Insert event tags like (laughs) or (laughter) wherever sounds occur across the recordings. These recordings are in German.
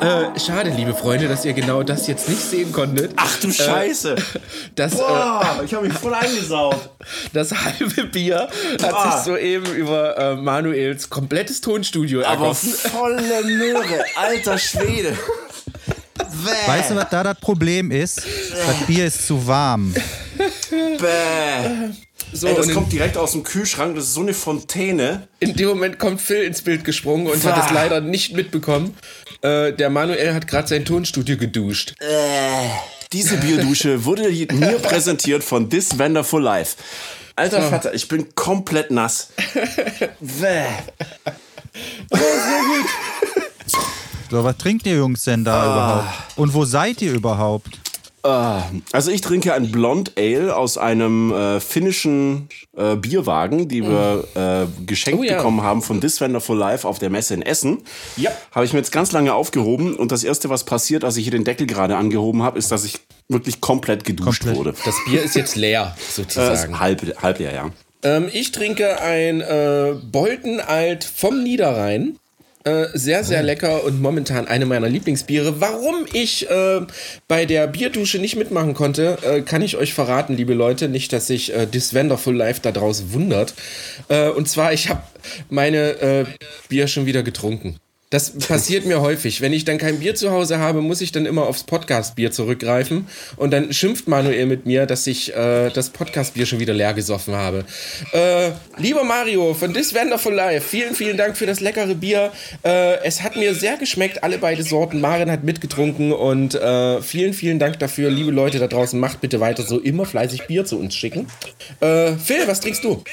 Äh, schade, liebe Freunde, dass ihr genau das jetzt nicht sehen konntet. Ach du Scheiße. (laughs) Äh, das, Boah, ich habe mich voll eingesaugt. (laughs) Das halbe Bier hat Boah. sich soeben über äh, Manuels komplettes Tonstudio Aber ergossen. (laughs) volle Möhre, alter Schwede. Weißt du, was da das Problem ist? Das Bier ist zu warm. Bäh. So, Ey, das kommt direkt aus dem Kühlschrank, das ist so eine Fontäne. in dem Moment kommt Phil ins Bild gesprungen und hat es leider nicht mitbekommen. Äh, der Manuel hat gerade sein Tonstudio geduscht. Diese Bierdusche wurde mir (laughs) präsentiert von This Wonderful Life. Alter Vater, ich bin komplett nass. (laughs) Bäh. (laughs) So, was trinkt ihr Jungs denn da überhaupt? Und wo seid ihr überhaupt? Also ich trinke ein Blond Ale aus einem äh, finnischen äh, Bierwagen, die wir äh, geschenkt Oh ja. bekommen haben von This Wonderful Life auf der Messe in Essen. Ja. Habe ich mir jetzt ganz lange aufgehoben und das erste, was passiert, als ich hier den Deckel gerade angehoben habe, ist, dass ich wirklich komplett geduscht Komplett. wurde. Das Bier ist jetzt leer, (laughs) Äh, sozusagen. halb, halb leer, ja. Ähm, ich trinke ein äh, Bolten Alt vom Niederrhein. Äh, sehr, sehr lecker und momentan eine meiner Lieblingsbiere. Warum ich äh, bei der Bierdusche nicht mitmachen konnte, äh, kann ich euch verraten, liebe Leute. Nicht, dass sich äh, This Wonderful Life da draußen wundert. Äh, und zwar, ich habe meine äh, Bier schon wieder getrunken. Das passiert mir häufig. Wenn ich dann kein Bier zu Hause habe, muss ich dann immer aufs Podcast-Bier zurückgreifen. Und dann schimpft Manuel mit mir, dass ich äh, das Podcast-Bier schon wieder leer gesoffen habe. Äh, lieber Mario von This Wonderful Life, vielen, vielen Dank für das leckere Bier. Äh, es hat mir sehr geschmeckt, alle beide Sorten. Maren hat mitgetrunken und äh, vielen, vielen Dank dafür. Liebe Leute da draußen, macht bitte weiter so immer fleißig Bier zu uns schicken. Äh, Phil, was trinkst du?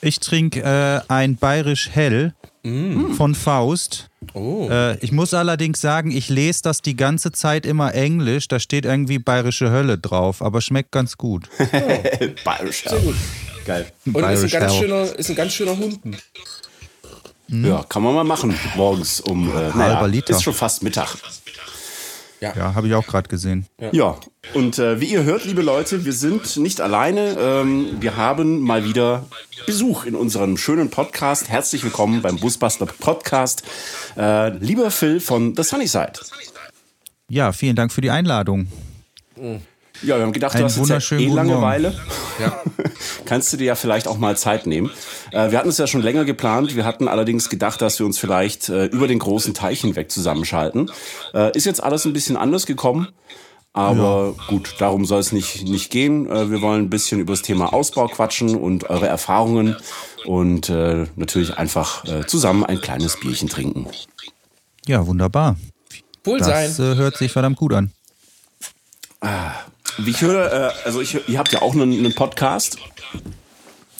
Ich trinke äh, ein bayerisch Hell von Faust. Äh, ich muss allerdings sagen, ich lese das die ganze Zeit immer Englisch. Da steht irgendwie bayerische Hölle drauf, aber schmeckt ganz gut. (laughs) Bayerisch, ja. Geil. Und ist ein, ganz schöner, ist ein ganz schöner Hunden. Ja, kann man mal machen. Morgens um äh, naja, Liter. ist schon fast Mittag. Ja, habe ich auch gerade gesehen. Ja, und äh, wie ihr hört, liebe Leute, wir sind nicht alleine. Ähm, wir haben mal wieder Besuch in unserem schönen Podcast. Herzlich willkommen beim Busbuster Podcast. Äh, lieber Phil von The Sunnyside. Ja, vielen Dank für die Einladung. Ja, wir haben gedacht, du Einen hast jetzt ja eh. Langeweile. (laughs) Kannst du dir ja vielleicht auch mal Zeit nehmen. Äh, wir hatten es ja schon länger geplant. Wir hatten allerdings gedacht, dass wir uns vielleicht äh, über den großen Teich hinweg zusammenschalten. Äh, ist jetzt alles ein bisschen anders gekommen. Aber gut, darum soll es nicht, nicht gehen. Äh, wir wollen ein bisschen über das Thema Ausbau quatschen und eure Erfahrungen und äh, natürlich einfach äh, zusammen ein kleines Bierchen trinken. Ja, wunderbar. Cool sein. Das äh, hört sich verdammt gut an. Wie ich höre, äh, also ich, ihr habt ja auch einen, einen Podcast.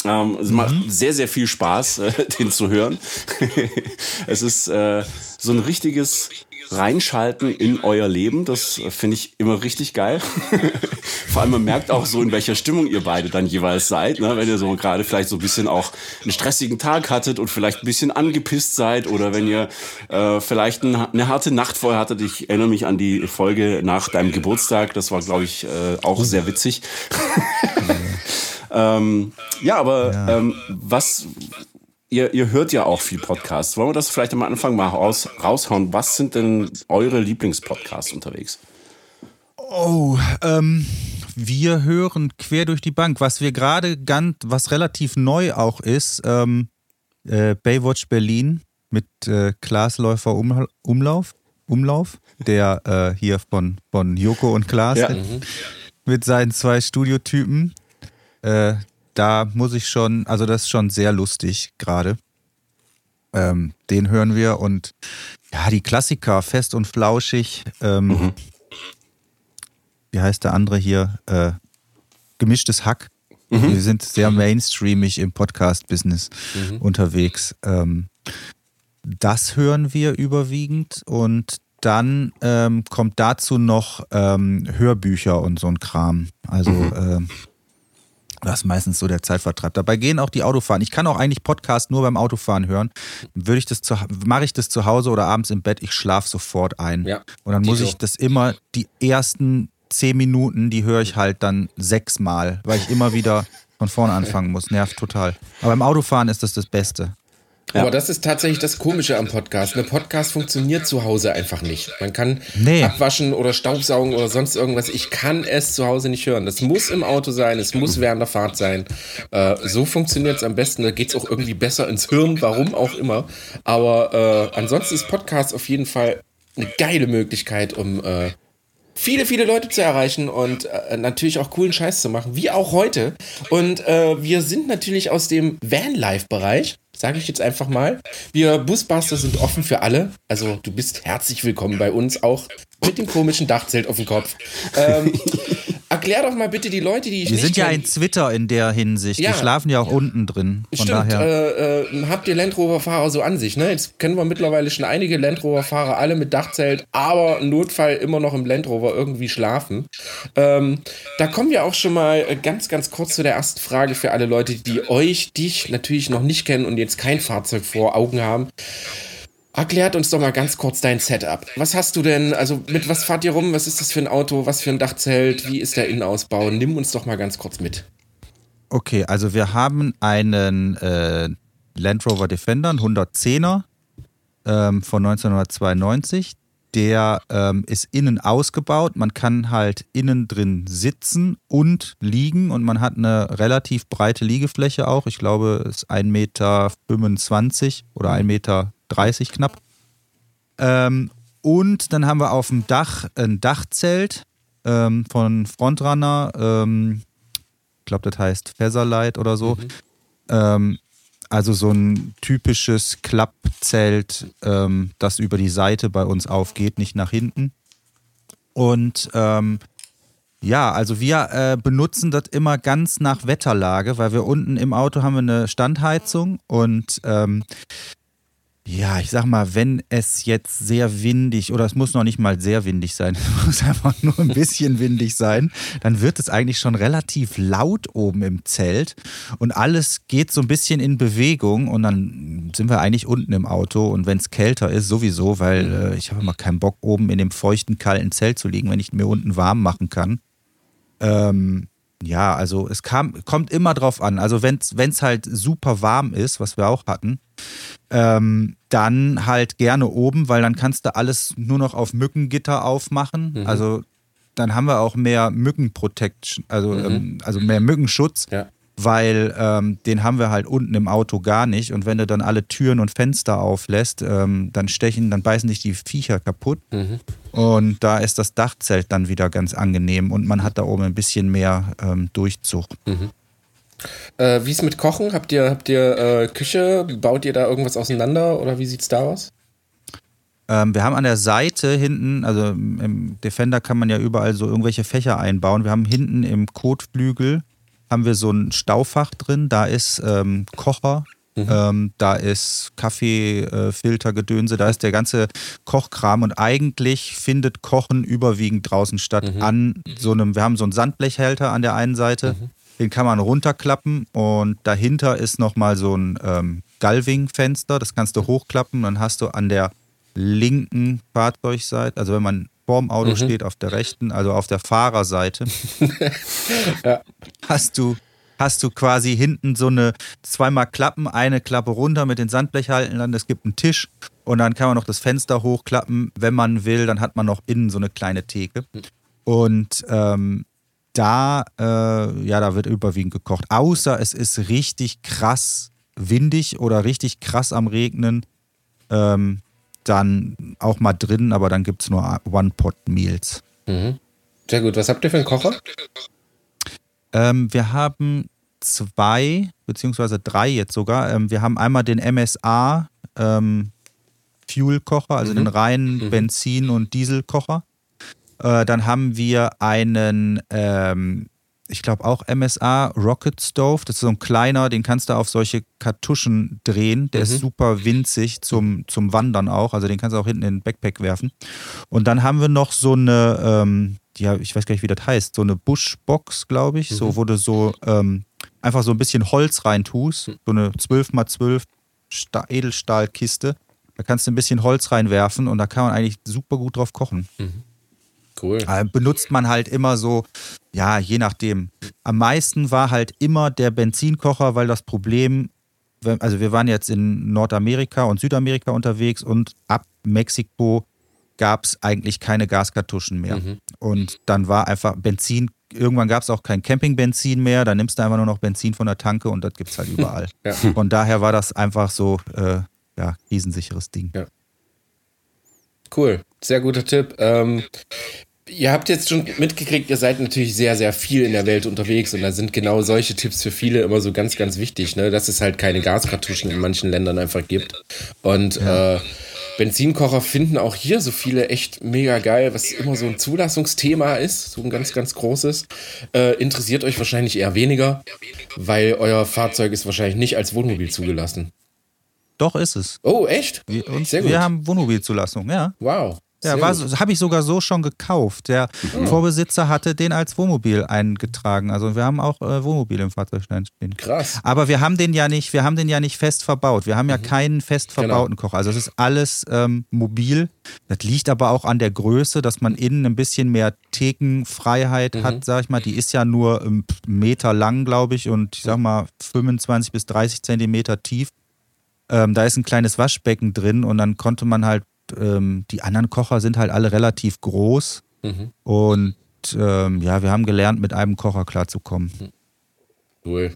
Ähm, es macht sehr, sehr viel Spaß, äh, (laughs) den zu hören. (laughs) es ist äh, so ein richtiges Reinschalten in euer Leben. Das finde ich immer richtig geil. (laughs) Vor allem man merkt auch so, in welcher Stimmung ihr beide dann jeweils seid. Ne? Wenn ihr so gerade vielleicht so ein bisschen auch einen stressigen Tag hattet und vielleicht ein bisschen angepisst seid oder wenn ihr äh, vielleicht ein, eine harte Nacht vorher hattet. Ich erinnere mich an die Folge nach deinem Geburtstag. Das war, glaube ich, äh, auch sehr witzig. (laughs) ähm, ja, aber Ähm, was ihr, ihr hört ja auch viel Podcasts. Wollen wir das vielleicht am Anfang mal raus, raushauen? Was sind denn eure Lieblingspodcasts unterwegs? Oh, ähm, wir hören quer durch die Bank. Was wir gerade ganz, was relativ neu auch ist, ähm, äh, Baywatch Berlin mit äh, Klaas Läufer um, Umlauf, Umlauf, der äh, hier von, von Joko und Klaas Ja. mit seinen zwei Studiotypen. Äh, da muss ich schon, also das ist schon sehr lustig gerade. Ähm, den hören wir und ja, die Klassiker, fest und flauschig. Ähm, Wie heißt der andere hier? Äh, gemischtes Hack. Wir sind sehr mainstreamig im Podcast-Business unterwegs. Ähm, das hören wir überwiegend und dann ähm, kommt dazu noch ähm, Hörbücher und so ein Kram. Also ähm, das ist meistens so der Zeitvertreib. Dabei gehen auch die Autofahren. Ich kann auch eigentlich Podcast nur beim Autofahren hören. Würde ich das zu, mache ich das zu Hause oder abends im Bett, ich schlafe sofort ein. Ja, Und dann muss ich das immer, die ersten zehn Minuten, die höre ich halt dann sechsmal, weil ich immer wieder von vorne anfangen muss. Nervt total. Aber im Autofahren ist das das Beste. Ja. Aber das ist tatsächlich das Komische am Podcast. Ein Podcast funktioniert zu Hause einfach nicht. Man kann nee. abwaschen oder Staubsaugen oder sonst irgendwas. Ich kann es zu Hause nicht hören. Das muss im Auto sein, es muss während der Fahrt sein. Äh, so funktioniert es am besten. Da geht es auch irgendwie besser ins Hirn, warum auch immer. Aber äh, ansonsten ist Podcast auf jeden Fall eine geile Möglichkeit, um äh, viele, viele Leute zu erreichen und äh, natürlich auch coolen Scheiß zu machen, wie auch heute. Und äh, wir sind natürlich aus dem Vanlife-Bereich sage ich jetzt einfach mal. Wir Busbuster sind offen für alle. Also du bist herzlich willkommen bei uns, auch mit dem komischen Dachzelt auf dem Kopf. Ähm, (laughs) erklär doch mal bitte die Leute, die ich Wir sind ja ein Twitter in der Hinsicht. Ja. Die schlafen ja auch unten drin. Von Stimmt, daher. äh, äh, habt ihr Land Rover-Fahrer so an sich, ne? Jetzt kennen wir mittlerweile schon einige Land Rover-Fahrer, alle mit Dachzelt, aber im Notfall immer noch im Land Rover irgendwie schlafen. Ähm, da kommen wir auch schon mal äh, ganz, ganz kurz zu der ersten Frage für alle Leute, die euch, dich natürlich noch nicht kennen und jetzt kein Fahrzeug vor Augen haben. Erklärt uns doch mal ganz kurz dein Setup. Was hast du denn, also mit was fahrt ihr rum? Was ist das für ein Auto? Was für ein Dachzelt? Wie ist der Innenausbau? Nimm uns doch mal ganz kurz mit. Okay, also wir haben einen äh, Land Rover Defender, einen 110er ähm, von 1992. Der ähm, ist innen ausgebaut. Man kann halt innen drin sitzen und liegen und man hat eine relativ breite Liegefläche auch. Ich glaube, es ist 1,25 Meter oder 1,30 Meter knapp. Ähm, und dann haben wir auf dem Dach ein Dachzelt ähm, von Frontrunner. Ähm, ich glaube, das heißt Featherlight oder so. Ähm, also so ein typisches Klappzelt, ähm, das über die Seite bei uns aufgeht, nicht nach hinten. Und ähm, ja, also wir äh, benutzen das immer ganz nach Wetterlage, weil wir unten im Auto haben wir eine Standheizung und ähm, ja, ich sag mal, wenn es jetzt sehr windig oder es muss noch nicht mal sehr windig sein, (laughs) es muss einfach nur ein bisschen windig sein, dann wird es eigentlich schon relativ laut oben im Zelt und alles geht so ein bisschen in Bewegung und dann sind wir eigentlich unten im Auto und wenn es kälter ist, sowieso, weil äh, ich habe immer keinen Bock, oben in dem feuchten, kalten Zelt zu liegen, wenn ich mir unten warm machen kann. Ähm, ja, also es kam, kommt immer drauf an. Also wenn es halt super warm ist, was wir auch hatten, ähm, dann halt gerne oben, weil dann kannst du alles nur noch auf Mückengitter aufmachen. Also dann haben wir auch mehr Mückenprotection, also, ähm, also mehr Mückenschutz, Ja. Weil ähm, den haben wir halt unten im Auto gar nicht. Und wenn du dann alle Türen und Fenster auflässt, ähm, dann stechen, dann beißen dich die Viecher kaputt. Und da ist das Dachzelt dann wieder ganz angenehm und man hat da oben ein bisschen mehr ähm, Durchzug. Äh, wie ist mit Kochen? Habt ihr, habt ihr äh, Küche? Baut ihr da irgendwas auseinander oder wie sieht's da aus? Ähm, wir haben an der Seite hinten, also im Defender kann man ja überall so irgendwelche Fächer einbauen. Wir haben hinten im Kotflügel haben wir so ein Staufach drin. Da ist ähm, Kocher, ähm, da ist Kaffeefilter, Gedönse, da ist der ganze Kochkram. Und eigentlich findet Kochen überwiegend draußen statt an so einem, wir haben so einen Sandblechhälter an der einen Seite, den kann man runterklappen und dahinter ist nochmal so ein ähm, Galving-Fenster, das kannst du hochklappen, dann hast du an der linken Fahrzeugseite, also wenn man vorm Auto steht, auf der rechten, also auf der Fahrerseite, (laughs) hast du hast du quasi hinten so eine zweimal Klappen, eine Klappe runter mit den Sandblechhaltern, es gibt einen Tisch und dann kann man noch das Fenster hochklappen, wenn man will, dann hat man noch innen so eine kleine Theke. Und ähm, da, äh, ja, da wird überwiegend gekocht. Außer es ist richtig krass windig oder richtig krass am Regnen, ähm, dann auch mal drin, aber dann gibt es nur One-Pot-Meals. Sehr gut. Was habt ihr für einen Kocher? Ähm, wir haben zwei, beziehungsweise drei jetzt sogar. Ähm, wir haben einmal den MSA ähm, Fuel-Kocher, also den reinen Benzin- und Dieselkocher. Äh, dann haben wir einen, ähm, ich glaube auch MSA Rocket Stove. Das ist so ein kleiner, den kannst du auf solche Kartuschen drehen. Der ist super winzig zum, zum Wandern auch. Also den kannst du auch hinten in den Backpack werfen. Und dann haben wir noch so eine, ähm, ja, ich weiß gar nicht, wie das heißt, so eine Bushbox, glaube ich, so, wo du so ähm, einfach so ein bisschen Holz reintust, so eine 12x12 Sta Edelstahlkiste. Da kannst du ein bisschen Holz reinwerfen und da kann man eigentlich super gut drauf kochen. Cool. Äh, benutzt man halt immer so, ja, je nachdem. Am meisten war halt immer der Benzinkocher, weil das Problem also wir waren jetzt in Nordamerika und Südamerika unterwegs und ab Mexiko gab es eigentlich keine Gaskartuschen mehr. Mhm. Und dann war einfach Benzin, irgendwann gab es auch kein Campingbenzin mehr, dann nimmst du einfach nur noch Benzin von der Tanke und das gibt es halt überall. (laughs) ja. Von daher war das einfach so, äh, ja, krisensicheres Ding. Ja. Cool, sehr guter Tipp. Ähm, ihr habt jetzt schon mitgekriegt, ihr seid natürlich sehr, sehr viel in der Welt unterwegs und da sind genau solche Tipps für viele immer so ganz, ganz wichtig, ne? dass es halt keine Gaskartuschen in manchen Ländern einfach gibt. Und ja. äh, Benzinkocher finden auch hier so viele echt mega geil, was immer so ein Zulassungsthema ist, so ein ganz, ganz großes. Äh, interessiert euch wahrscheinlich eher weniger, weil euer Fahrzeug ist wahrscheinlich nicht als Wohnmobil zugelassen. Doch, ist es. Oh, echt? Wir, Sehr gut. wir haben Wohnmobilzulassung, ja. Wow. Ja, habe ich sogar so schon gekauft. Der mhm. Vorbesitzer hatte den als Wohnmobil eingetragen. Also wir haben auch äh, Wohnmobil im Fahrzeugschein stehen. Krass. Aber wir haben den ja nicht, wir haben den ja nicht fest verbaut. Wir haben ja mhm. keinen fest genau. verbauten genau. Kocher. Also es ist alles ähm, mobil. Das liegt aber auch an der Größe, dass man innen ein bisschen mehr Thekenfreiheit mhm. hat, sag ich mal. Die ist ja nur einen Meter lang, glaube ich, und ich sag mal 25 bis 30 Zentimeter tief. Ähm, da ist ein kleines Waschbecken drin und dann konnte man halt ähm, die anderen Kocher sind halt alle relativ groß. Mhm. Und ähm, ja, wir haben gelernt, mit einem Kocher klarzukommen. Cool.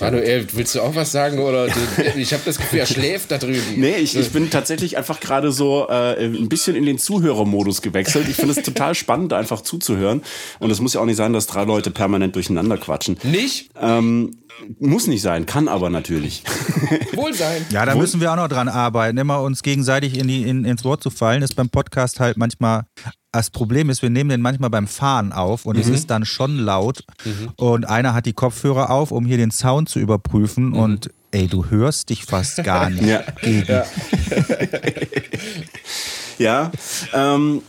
Manuel, willst du auch was sagen? Oder (laughs) ich habe das Gefühl, er schläft da drüben. Nee, ich, ich bin tatsächlich einfach gerade so äh, ein bisschen in den Zuhörermodus gewechselt. Ich finde es total spannend, einfach zuzuhören. Und es muss ja auch nicht sein, dass drei Leute permanent durcheinander quatschen. Nicht? Ähm, muss nicht sein, kann aber natürlich. (laughs) Wohl sein. Ja, da Wohl müssen wir auch noch dran arbeiten. Immer uns gegenseitig in die, in, ins Wort zu fallen, ist beim Podcast halt manchmal. Das Problem ist, wir nehmen den manchmal beim Fahren auf und mhm. es ist dann schon laut. Mhm. Und einer hat die Kopfhörer auf, um hier den Sound zu überprüfen. Mhm. Und ey, du hörst dich fast gar nicht. (laughs) ja. ja. ja ähm,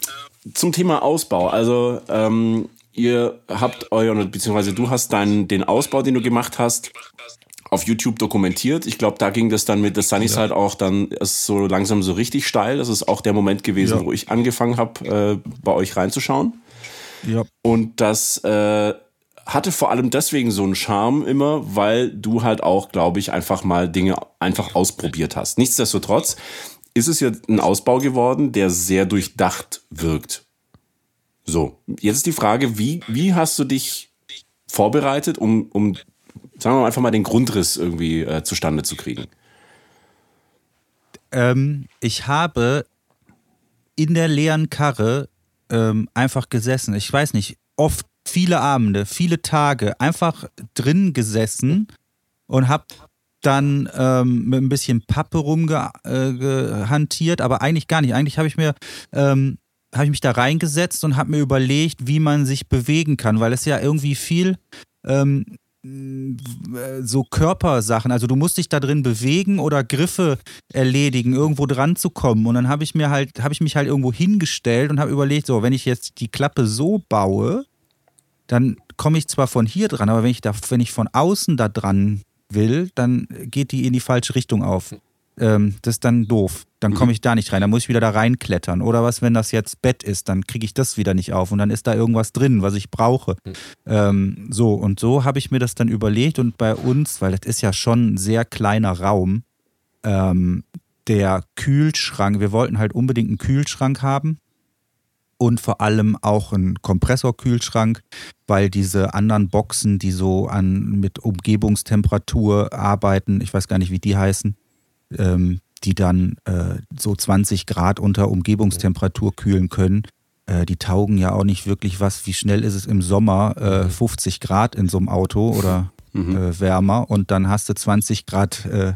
zum Thema Ausbau. Also ähm, ihr habt euer, beziehungsweise du hast deinen, den Ausbau, den du gemacht hast, auf YouTube dokumentiert. Ich glaube, da ging das dann mit The Sunny Side ja. auch dann ist so langsam so richtig steil. Das ist auch der Moment gewesen, ja. wo ich angefangen habe, äh, bei euch reinzuschauen. Ja. Und das äh, hatte vor allem deswegen so einen Charme immer, weil du halt auch, glaube ich, einfach mal Dinge einfach ausprobiert hast. Nichtsdestotrotz ist es ja ein Ausbau geworden, der sehr durchdacht wirkt. So, jetzt ist die Frage, wie, wie hast du dich vorbereitet, um, um, sagen wir mal, einfach mal den Grundriss irgendwie äh, zustande zu kriegen? Ähm, ich habe in der leeren Karre ähm, einfach gesessen. Ich weiß nicht, oft viele Abende, viele Tage einfach drin gesessen und habe dann ähm, mit ein bisschen Pappe rumgehantiert, äh, aber eigentlich gar nicht. Eigentlich habe ich mir ähm, habe ich mich da reingesetzt und habe mir überlegt, wie man sich bewegen kann, weil es ja irgendwie viel ähm, so Körpersachen, also du musst dich da drin bewegen oder Griffe erledigen, irgendwo dran zu kommen. Und dann habe ich mir halt, habe ich mich halt irgendwo hingestellt und habe überlegt, so, wenn ich jetzt die Klappe so baue, dann komme ich zwar von hier dran, aber wenn ich da, wenn ich von außen da dran will, dann geht die in die falsche Richtung auf ähm, das ist dann doof. Dann komme ich da nicht rein. Dann muss ich wieder da reinklettern. Oder was, wenn das jetzt Bett ist, dann kriege ich das wieder nicht auf und dann ist da irgendwas drin, was ich brauche. Mhm. Ähm, so, und so habe ich mir das dann überlegt und bei uns, weil das ist ja schon ein sehr kleiner Raum, ähm, der Kühlschrank, wir wollten halt unbedingt einen Kühlschrank haben und vor allem auch einen Kompressorkühlschrank, weil diese anderen Boxen, die so an mit Umgebungstemperatur arbeiten, ich weiß gar nicht, wie die heißen, ähm, die dann äh, so 20 Grad unter Umgebungstemperatur kühlen können. Äh, die taugen ja auch nicht wirklich was. Wie schnell ist es im Sommer? Äh, 50 Grad in so einem Auto oder mhm. Äh, wärmer und dann hast du 20 Grad äh,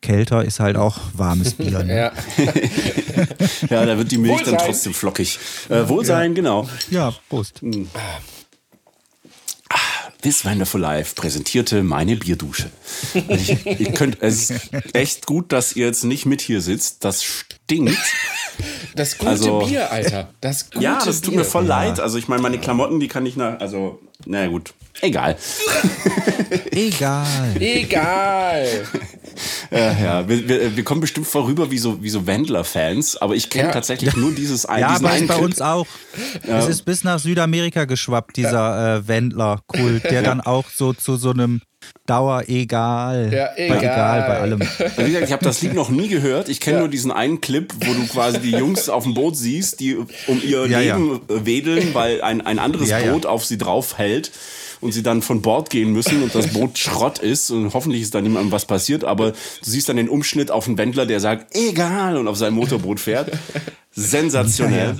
kälter, ist halt auch warmes (laughs) Bier. Ne? ja. (laughs) ja, da wird die Milch Wohlsein. dann trotzdem flockig. Äh, Wohlsein, ja. genau. Ja, Prost. Mhm. This Wonderful Life präsentierte meine Bierdusche. Ich, ihr könnt, es ist echt gut, dass ihr jetzt nicht mit hier sitzt. Das stinkt. Das gute also, Bier, Alter. Das gute ja, das tut Bier. mir voll leid. Also ich meine, meine Klamotten, die kann ich nach, also Na gut, egal. Egal. Egal. (laughs) Äh, ja, wir, wir, wir kommen bestimmt vorüber wie so, wie so Wendler-Fans, aber ich kenne Ja. tatsächlich nur dieses (laughs) ein, Ja, diesen aber ist einen bei Clip. uns auch. Es ist bis nach Südamerika geschwappt, dieser äh, Wendler-Kult, der dann auch so zu so einem Dauer-Egal. Ja, Bei egal. egal bei allem. Also wie gesagt, ich habe das Lied noch nie gehört. Ich kenne Ja. nur diesen einen Clip, wo du quasi die Jungs auf dem Boot siehst, die um ihr Ja, ja. Leben wedeln, weil ein, ein anderes Ja, ja. Boot auf sie draufhält und sie dann von Bord gehen müssen und das Boot Schrott ist und hoffentlich ist da niemandem was passiert, aber du siehst dann den Umschnitt auf einen Wendler, der sagt, egal und auf seinem Motorboot fährt. Sensationell.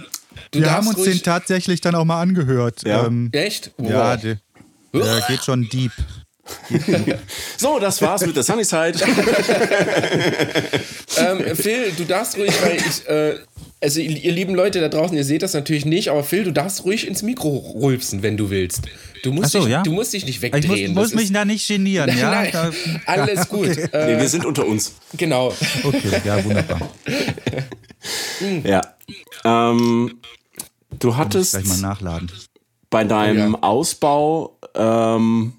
Du Wir darfst haben uns ruhig- den tatsächlich dann auch mal angehört. Ja. Ähm, Echt? ja, Wow. der, der geht schon deep. (laughs) So, das war's mit der Sunnyside. (laughs) ähm, Phil, du darfst ruhig, weil ich, äh, also ihr, lieben Leute da draußen, ihr seht das natürlich nicht, aber Phil, du darfst ruhig ins Mikro rülpsen, wenn du willst. Du musst, so, dich, ja. du musst dich nicht Ich wegdrehen. muss, muss Das mich da nicht genieren, ja? Nein, Da- alles (laughs) gut. Nee, Äh, wir sind unter uns. genau. Okay, ja, wunderbar. (laughs) Ja. Ähm, du hattest Gleich mal nachladen. bei deinem Oh ja. Ausbau ähm,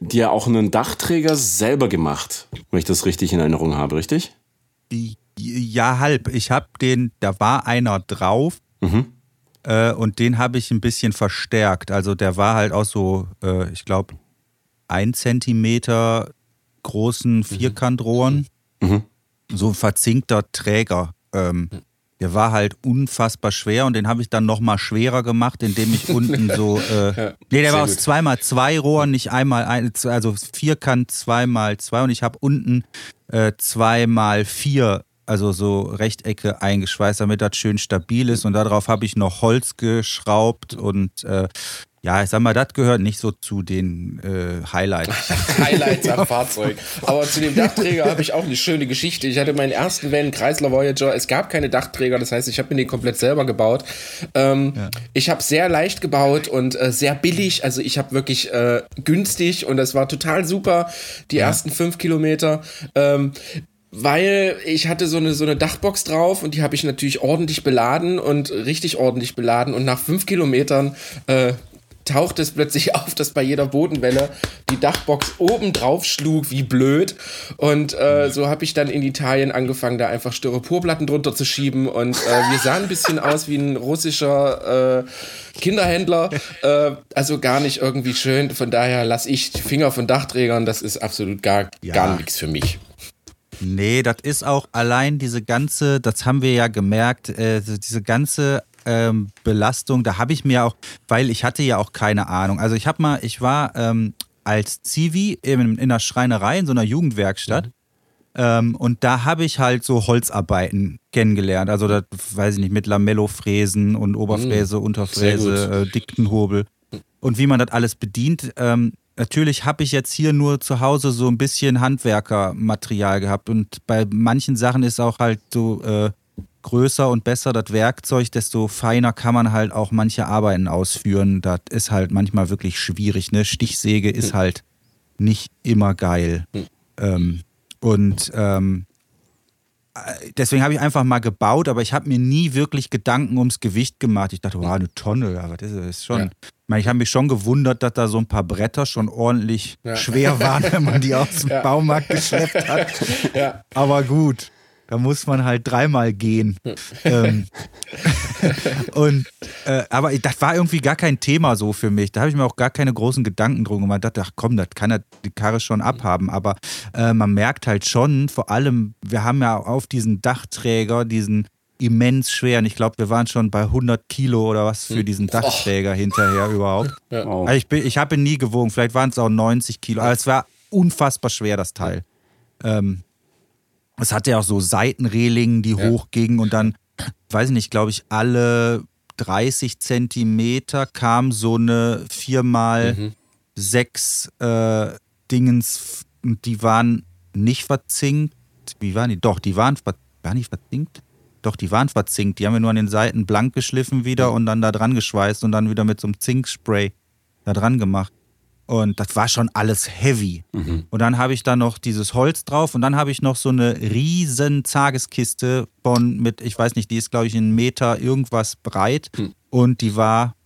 dir auch einen Dachträger selber gemacht, wenn ich das richtig in Erinnerung habe, richtig? Ja, halb. Ich habe den, da war einer drauf äh, und den habe ich ein bisschen verstärkt. Also der war halt auch so, äh, ich glaube, ein Zentimeter großen Vierkantrohren. So ein verzinkter Träger. Ähm, der war halt unfassbar schwer und den habe ich dann nochmal schwerer gemacht, indem ich (laughs) unten so. Äh, nee, der war aus zweimal zwei Rohren, nicht einmal ein, also vierkant zweimal zwei und ich habe unten äh, zweimal vier, also so Rechtecke eingeschweißt, damit das schön stabil ist und darauf habe ich noch Holz geschraubt und äh, ja, ich sag mal, das gehört nicht so zu den äh, Highlights. (laughs) Highlights am Fahrzeug. Aber zu dem Dachträger habe ich auch eine schöne Geschichte. Ich hatte meinen ersten Van Chrysler Voyager. Es gab keine Dachträger, das heißt, ich habe mir den komplett selber gebaut. Ähm, Ich habe sehr leicht gebaut und äh, sehr billig. Also ich habe wirklich äh, günstig und das war total super. Die ersten fünf Kilometer. Ähm, weil ich hatte so eine, so eine Dachbox drauf und die habe ich natürlich ordentlich beladen und richtig ordentlich beladen. Und nach fünf Kilometern äh, taucht es plötzlich (laughs) auf, dass bei jeder Bodenwelle die Dachbox oben drauf schlug, wie blöd. Und äh, so habe ich dann in Italien angefangen, da einfach Styroporplatten drunter zu schieben. Und äh, wir sahen ein bisschen (laughs) aus wie ein russischer äh, Kinderhändler. Äh, also gar nicht irgendwie schön. Von daher lasse ich die Finger von Dachträgern. Das ist absolut gar, Ja. gar nichts für mich. Nee, das ist auch allein diese ganze, das haben wir ja gemerkt, äh, diese ganze ähm, Belastung, da habe ich mir auch, weil ich hatte ja auch keine Ahnung. Also ich habe mal, ich war ähm, als Zivi in, in einer Schreinerei, in so einer Jugendwerkstatt. Ähm, und da habe ich halt so Holzarbeiten kennengelernt. Also das, weiß ich nicht, mit Lamellofräsen und Oberfräse, Unterfräse, äh, Diktenhobel und wie man das alles bedient. Ähm, natürlich habe ich jetzt hier nur zu Hause so ein bisschen Handwerkermaterial gehabt und bei manchen Sachen ist auch halt so äh, größer und besser das Werkzeug, desto feiner kann man halt auch manche Arbeiten ausführen. Das ist halt manchmal wirklich schwierig. Ne? Stichsäge ist halt nicht immer geil. Ähm, und ähm, deswegen habe ich einfach mal gebaut, aber ich habe mir nie wirklich Gedanken ums Gewicht gemacht. Ich dachte, wow, eine Tonne, aber das ist schon. Ja. Ich meine, ich habe mich schon gewundert, dass da so ein paar Bretter schon ordentlich Ja. schwer waren, wenn man die aus dem Ja. Baumarkt geschleppt hat. Ja. Aber gut, da muss man halt dreimal gehen. (laughs) ähm, und äh, aber das war irgendwie gar kein Thema so für mich. Da habe ich mir auch gar keine großen Gedanken drum gemacht. Ich dachte, ach komm, das kann er die Karre schon abhaben. Aber äh, man merkt halt schon, vor allem, wir haben ja auf diesen Dachträger diesen immens schweren. Ich glaube, wir waren schon bei 100 Kilo oder was für diesen Dachträger hinterher überhaupt. Oh. Also ich, bin- ich habe ihn nie gewogen. Vielleicht waren es auch 90 Kilo. Aber es war unfassbar schwer, das Teil. Ähm, es hatte ja auch so Seitenrehlingen, die Ja. hochgingen und dann, weiß ich nicht, glaube ich, alle 30 Zentimeter kam so eine 4 x 6 äh, Dingens und die waren nicht verzinkt. Wie waren die? Doch, die waren, ver waren die verzinkt? Doch, die waren verzinkt. Die haben wir nur an den Seiten blank geschliffen wieder und dann da dran geschweißt und dann wieder mit so einem Zinkspray da dran gemacht. Und das war schon alles heavy. Und dann habe ich da noch dieses Holz drauf und dann habe ich noch so eine riesen Tageskiste von mit, ich weiß nicht, die ist glaube ich einen Meter irgendwas breit und die war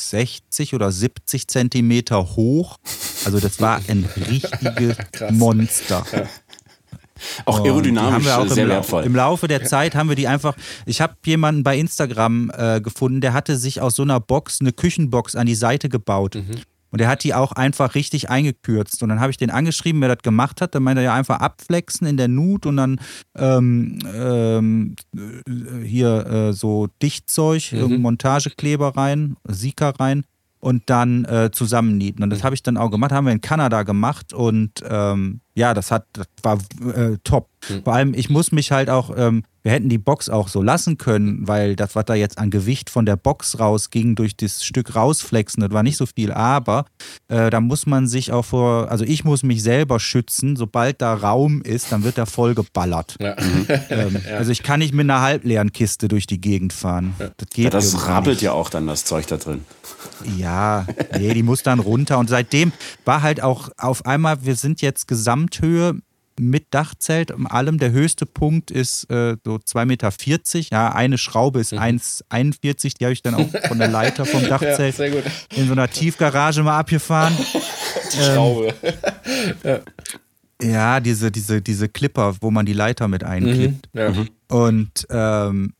60 oder 70 Zentimeter hoch. Also das war ein (laughs) richtiges Monster. Auch aerodynamisch auch sehr im, wertvoll. Im Laufe der Zeit haben wir die einfach. Ich habe jemanden bei Instagram äh, gefunden, der hatte sich aus so einer Box eine Küchenbox an die Seite gebaut. Mhm. Und er hat die auch einfach richtig eingekürzt. Und dann habe ich den angeschrieben, wer das gemacht hat. Dann meinte er ja einfach abflexen in der Nut und dann ähm, ähm, hier äh, so Dichtzeug, mhm. Montagekleber rein, Sika rein und dann äh, zusammennieten. Und das mhm. habe ich dann auch gemacht, haben wir in Kanada gemacht und ähm, ja, das hat, das war äh, top. Mhm. Vor allem, ich muss mich halt auch, ähm, wir hätten die Box auch so lassen können, weil das, was da jetzt an Gewicht von der Box rausging, durch das Stück rausflexen, das war nicht so viel, aber äh, da muss man sich auch vor, also ich muss mich selber schützen, sobald da Raum ist, dann wird er voll geballert. Ja. Ähm, (laughs) ja. Also ich kann nicht mit einer halbleeren Kiste durch die Gegend fahren. Das geht ja, Das rabbelt nicht. ja auch dann das Zeug da drin. Ja, nee, die muss dann runter. Und seitdem war halt auch auf einmal, wir sind jetzt Gesamthöhe mit Dachzelt und allem. Der höchste Punkt ist äh, so 2,40 Meter. Ja, eine Schraube ist mhm. 1,41. Die habe ich dann auch von der Leiter vom (laughs) Dachzelt ja, in so einer Tiefgarage mal abgefahren. (laughs) Die ähm, Schraube. (laughs) ja. ja. diese, diese, diese Clipper, wo man die Leiter mit einklippt. Mhm. Ja. Und ähm,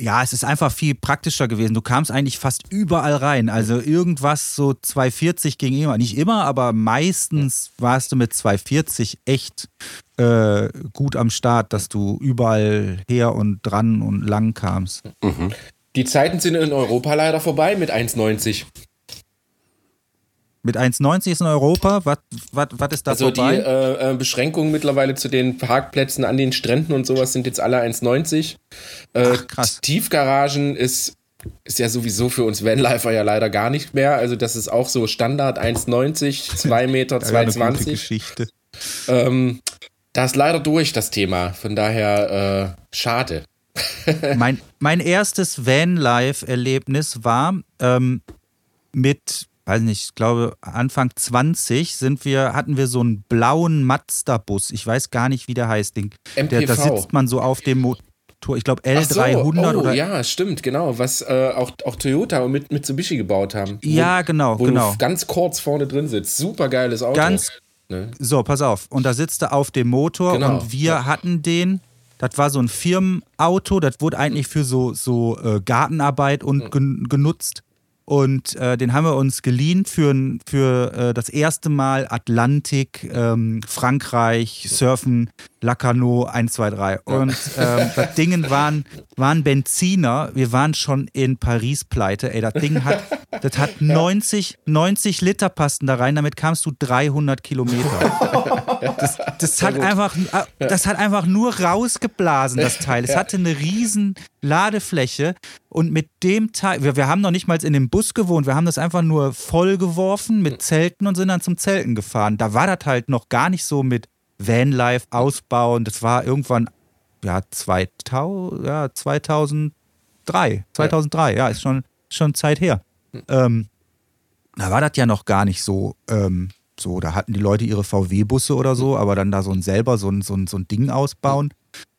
ja, es ist einfach viel praktischer gewesen. Du kamst eigentlich fast überall rein. Also irgendwas so 240 ging immer. Nicht immer, aber meistens warst du mit 240 echt äh, gut am Start, dass du überall her und dran und lang kamst. Mhm. Die Zeiten sind in Europa leider vorbei mit 1,90. Mit 1,90 ist in Europa, was, ist da also vorbei? die äh, äh, Beschränkungen mittlerweile zu den Parkplätzen an den Stränden und sowas sind jetzt alle 1,90. Äh, Ach, krass. Tiefgaragen ist, ist ja sowieso für uns Vanlifer ja leider gar nicht mehr. Also das ist auch so Standard 1,90, 2 (laughs) Meter, 2,20. Geschichte. Ähm, da ist leider durch das Thema. Von daher äh, schade. (laughs) mein, mein erstes Vanlife-Erlebnis war ähm, mit weiß nicht, ich glaube Anfang 20 sind wir, hatten wir so einen blauen Mazda-Bus. Ich weiß gar nicht, wie der heißt. Den, der, da sitzt man so auf dem Motor, ich glaube L300 so. oh, oder. Ja, stimmt, genau. Was äh, auch, auch Toyota und mit Mitsubishi gebaut haben. Ja, genau, wo genau. Du ganz kurz vorne drin sitzt. Super geiles Auto. Ganz. Ne? So, pass auf. Und da sitzt er auf dem Motor genau. und wir ja. hatten den. Das war so ein Firmenauto, das wurde eigentlich für so, so äh, Gartenarbeit und gen genutzt. Und äh, den haben wir uns geliehen für, für äh, das erste Mal Atlantik, ähm, Frankreich, Surfen, Lacanau 1, 2, 3. Und ähm, (laughs) das Ding waren, waren Benziner. Wir waren schon in Paris pleite. Ey, das Ding hat, das hat 90, 90 Liter Pasten da rein. Damit kamst du 300 Kilometer. (laughs) Das, das hat einfach, äh, das hat einfach nur rausgeblasen, das Teil. Es hatte eine riesen Ladefläche und mit dem Teil, wir, wir haben noch nicht mal in dem Bus gewohnt, wir haben das einfach nur voll geworfen mit Zelten und sind dann zum Zelten gefahren. Da war das halt noch gar nicht so mit Vanlife ausbauen. Das war irgendwann, ja, 2000, ja 2003. 2003, ja, ja ist schon, schon Zeit her. Ähm, da war das ja noch gar nicht so, ähm, so, da hatten die Leute ihre VW-Busse oder so, aber dann da so ein selber so ein, so ein, so ein Ding ausbauen.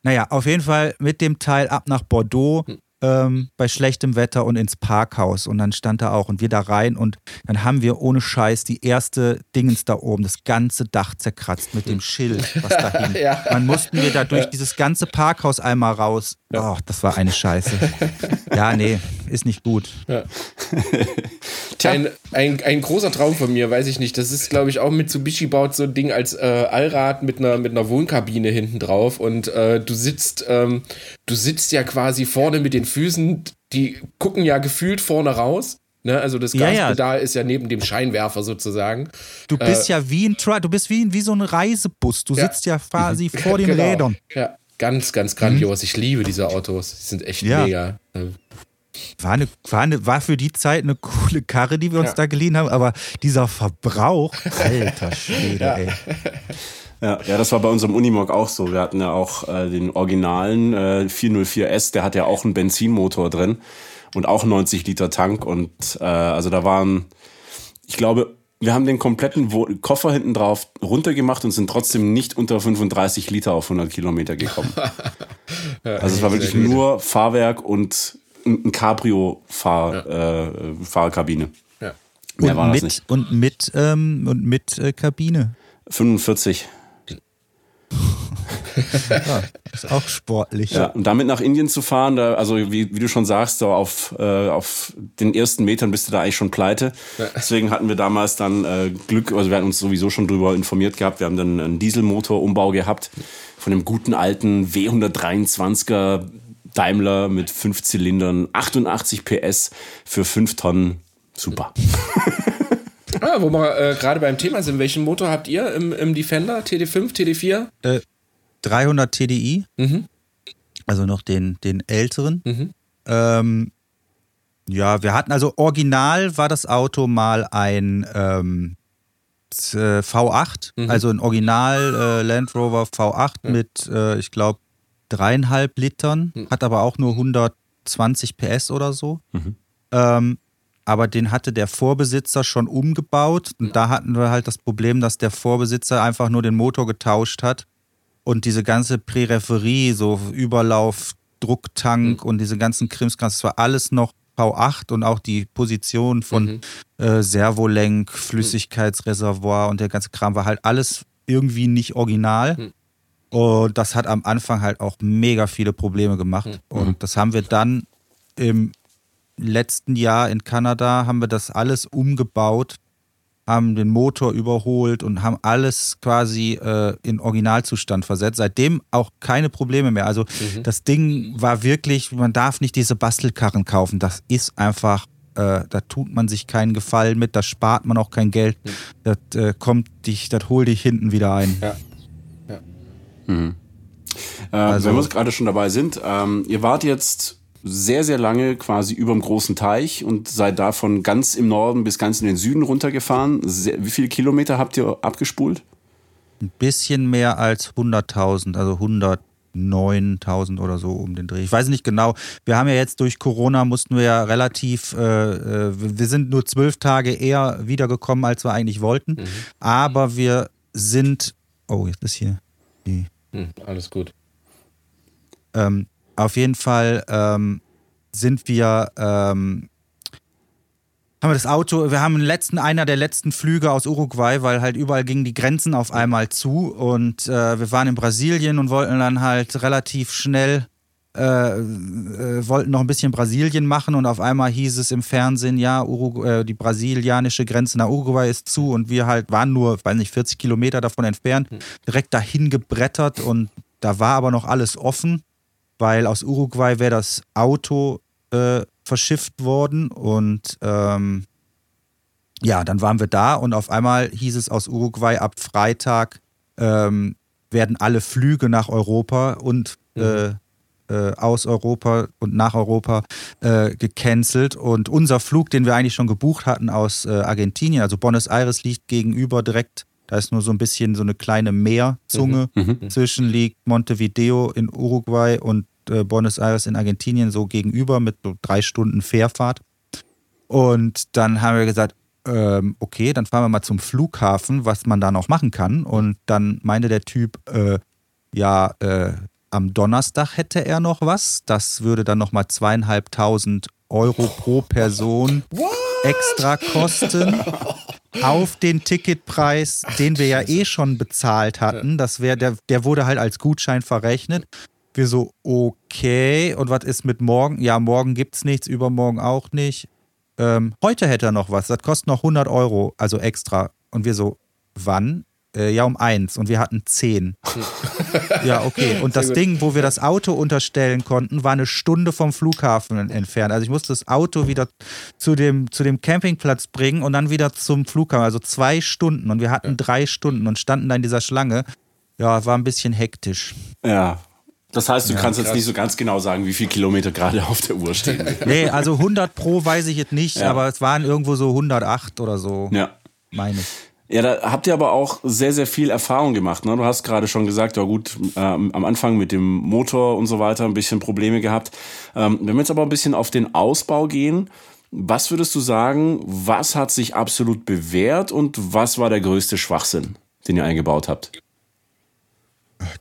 Naja, auf jeden Fall mit dem Teil ab nach Bordeaux ähm, bei schlechtem Wetter und ins Parkhaus. Und dann stand da auch und wir da rein und dann haben wir ohne Scheiß die erste Dingens da oben, das ganze Dach zerkratzt mit dem Schild, was da hing. (laughs) ja. Dann mussten wir da durch dieses ganze Parkhaus einmal raus. Oh, das war eine Scheiße. Ja, nee, ist nicht gut. Ja. (laughs) Ein, ein, ein großer Traum von mir, weiß ich nicht. Das ist, glaube ich, auch Mitsubishi baut so ein Ding als äh, Allrad mit einer, mit einer Wohnkabine hinten drauf und äh, du sitzt, ähm, du sitzt ja quasi vorne mit den Füßen, die gucken ja gefühlt vorne raus. Ne? Also das Gaspedal ja, ja. ist ja neben dem Scheinwerfer sozusagen. Du bist äh, ja wie ein Truck, du bist wie, wie so ein Reisebus. Du ja. sitzt ja quasi (laughs) vor den genau. Rädern. Ja, ganz, ganz grandios. Mhm. Ich liebe diese Autos. Die sind echt mega. War, eine, war, eine, war für die Zeit eine coole Karre, die wir uns da geliehen haben, aber dieser Verbrauch, (laughs) alter Schwede, ey. Ja, ja, das war bei unserem Unimog auch so. Wir hatten ja auch äh, den originalen äh, 404S, der hat ja auch einen Benzinmotor drin und auch 90 Liter Tank. Und äh, also da waren, ich glaube, wir haben den kompletten Wo Koffer hinten drauf runtergemacht und sind trotzdem nicht unter 35 Liter auf 100 Kilometer gekommen. (laughs) ja, also es war wirklich nur Fahrwerk und ein Cabrio-Fahrkabine. Ja. ja. Mehr und war mit, das nicht. Und mit, ähm, und mit äh, Kabine. 45. (laughs) ja, ist auch sportlich. Ja, und damit nach Indien zu fahren, da, also wie, wie du schon sagst, so auf, äh, auf den ersten Metern bist du da eigentlich schon pleite. Deswegen hatten wir damals dann äh, Glück, also wir hatten uns sowieso schon drüber informiert gehabt. Wir haben dann einen Dieselmotorumbau gehabt von dem guten alten W123er Daimler mit fünf Zylindern, 88 PS für fünf Tonnen. Super. (laughs) ah, wo wir äh, gerade beim Thema sind, welchen Motor habt ihr im, im Defender? TD5, TD4? Äh, 300 TDI. Mhm. Also noch den, den älteren. Mhm. Ähm, ja, wir hatten also original war das Auto mal ein ähm, V8, mhm. also ein Original äh, Land Rover V8 ja. mit, äh, ich glaube, dreieinhalb Litern, mhm. hat aber auch nur 120 PS oder so. Mhm. Ähm, aber den hatte der Vorbesitzer schon umgebaut. Und da hatten wir halt das Problem, dass der Vorbesitzer einfach nur den Motor getauscht hat und diese ganze Präreferie, so Überlauf, Drucktank mhm. und diese ganzen Krimskrams, das war alles noch V8 und auch die Position von mhm. äh, Servolenk, Flüssigkeitsreservoir und der ganze Kram war halt alles irgendwie nicht original. Mhm. Und das hat am Anfang halt auch mega viele Probleme gemacht. Mhm. Und das haben wir dann im letzten Jahr in Kanada, haben wir das alles umgebaut, haben den Motor überholt und haben alles quasi äh, in Originalzustand versetzt. Seitdem auch keine Probleme mehr. Also mhm. das Ding war wirklich, man darf nicht diese Bastelkarren kaufen. Das ist einfach äh, da tut man sich keinen Gefallen mit, da spart man auch kein Geld. Mhm. Das äh, kommt dich, das holt dich hinten wieder ein. Ja. Mhm. Äh, also, wenn wir gerade schon dabei sind, ähm, ihr wart jetzt sehr, sehr lange quasi über dem großen Teich und seid davon ganz im Norden bis ganz in den Süden runtergefahren. Sehr, wie viele Kilometer habt ihr abgespult? Ein bisschen mehr als 100.000, also 109.000 oder so um den Dreh. Ich weiß nicht genau. Wir haben ja jetzt durch Corona mussten wir ja relativ, äh, äh wir sind nur zwölf Tage eher wiedergekommen, als wir eigentlich wollten. Mhm. Aber wir sind, oh, jetzt ist hier die. Mhm, alles gut. Ähm, auf jeden Fall ähm, sind wir, ähm, haben wir das Auto, wir haben den letzten, einer der letzten Flüge aus Uruguay, weil halt überall gingen die Grenzen auf einmal zu und äh, wir waren in Brasilien und wollten dann halt relativ schnell äh, äh, wollten noch ein bisschen Brasilien machen und auf einmal hieß es im Fernsehen, ja, Urugu äh, die brasilianische Grenze nach Uruguay ist zu und wir halt waren nur, weiß nicht, 40 Kilometer davon entfernt, hm. direkt dahin gebrettert und da war aber noch alles offen weil aus Uruguay wäre das Auto äh, verschifft worden und ähm, ja, dann waren wir da und auf einmal hieß es aus Uruguay ab Freitag ähm, werden alle Flüge nach Europa und mhm. Äh, aus Europa und nach Europa äh, gecancelt. Und unser Flug, den wir eigentlich schon gebucht hatten aus äh, Argentinien, also Buenos Aires liegt gegenüber direkt, da ist nur so ein bisschen so eine kleine Meerzunge mhm. mhm. zwischen liegt Montevideo in Uruguay und äh, Buenos Aires in Argentinien so gegenüber mit so drei Stunden Fährfahrt. Und dann haben wir gesagt, ähm, okay, dann fahren wir mal zum Flughafen, was man da noch machen kann. Und dann meinte der Typ, äh, ja, äh, am Donnerstag hätte er noch was. Das würde dann nochmal zweieinhalbtausend Euro pro Person What? extra kosten auf den Ticketpreis, den wir ja eh schon bezahlt hatten. Das wäre der, der wurde halt als Gutschein verrechnet. Wir so, okay, und was ist mit morgen? Ja, morgen gibt es nichts, übermorgen auch nicht. Ähm, heute hätte er noch was, das kostet noch 100 Euro, also extra. Und wir so, wann? Äh, ja, um eins. Und wir hatten zehn. (laughs) ja, okay. Und das Ding, wo wir das Auto unterstellen konnten, war eine Stunde vom Flughafen entfernt. Also ich musste das Auto wieder zu dem, zu dem Campingplatz bringen und dann wieder zum Flughafen. Also zwei Stunden. Und wir hatten drei Stunden und standen da in dieser Schlange. Ja, war ein bisschen hektisch. Ja, das heißt, du ja, kannst krass. jetzt nicht so ganz genau sagen, wie viele Kilometer gerade auf der Uhr stehen. (laughs) nee, also 100 pro weiß ich jetzt nicht, ja. aber es waren irgendwo so 108 oder so. Ja. Meine ich. Ja, da habt ihr aber auch sehr, sehr viel Erfahrung gemacht. Ne? Du hast gerade schon gesagt, ja gut, ähm, am Anfang mit dem Motor und so weiter ein bisschen Probleme gehabt. Ähm, wenn wir jetzt aber ein bisschen auf den Ausbau gehen, was würdest du sagen, was hat sich absolut bewährt und was war der größte Schwachsinn, den ihr eingebaut habt?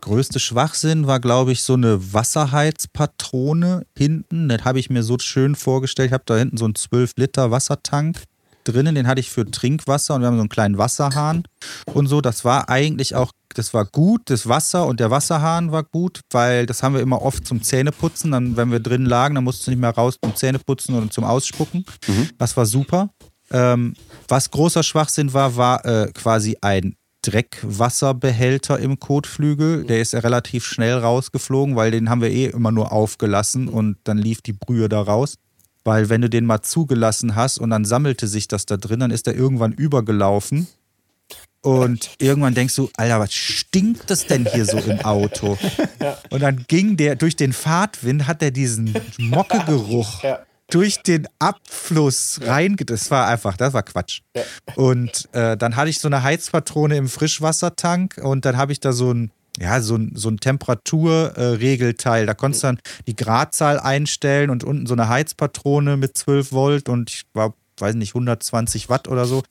größte Schwachsinn war, glaube ich, so eine Wasserheizpatrone hinten. Das habe ich mir so schön vorgestellt. Ich habe da hinten so einen 12 Liter Wassertank drinnen, den hatte ich für Trinkwasser und wir haben so einen kleinen Wasserhahn und so. Das war eigentlich auch, das war gut, das Wasser und der Wasserhahn war gut, weil das haben wir immer oft zum Zähneputzen. Dann, wenn wir drin lagen, dann musst du nicht mehr raus zum Zähneputzen oder zum Ausspucken. Mhm. Das war super. Ähm, was großer Schwachsinn war, war äh, quasi ein Dreckwasserbehälter im Kotflügel. Der ist relativ schnell rausgeflogen, weil den haben wir eh immer nur aufgelassen und dann lief die Brühe da raus. Weil wenn du den mal zugelassen hast und dann sammelte sich das da drin, dann ist der irgendwann übergelaufen. Und irgendwann denkst du, Alter, was stinkt das denn hier so im Auto? Und dann ging der durch den Fahrtwind, hat er diesen Mockegeruch durch den Abfluss rein. Das war einfach, das war Quatsch. Und äh, dann hatte ich so eine Heizpatrone im Frischwassertank und dann habe ich da so ein ja, so ein, so ein Temperaturregelteil. Äh, da konntest du dann die Gradzahl einstellen und unten so eine Heizpatrone mit 12 Volt und ich war, weiß nicht, 120 Watt oder so.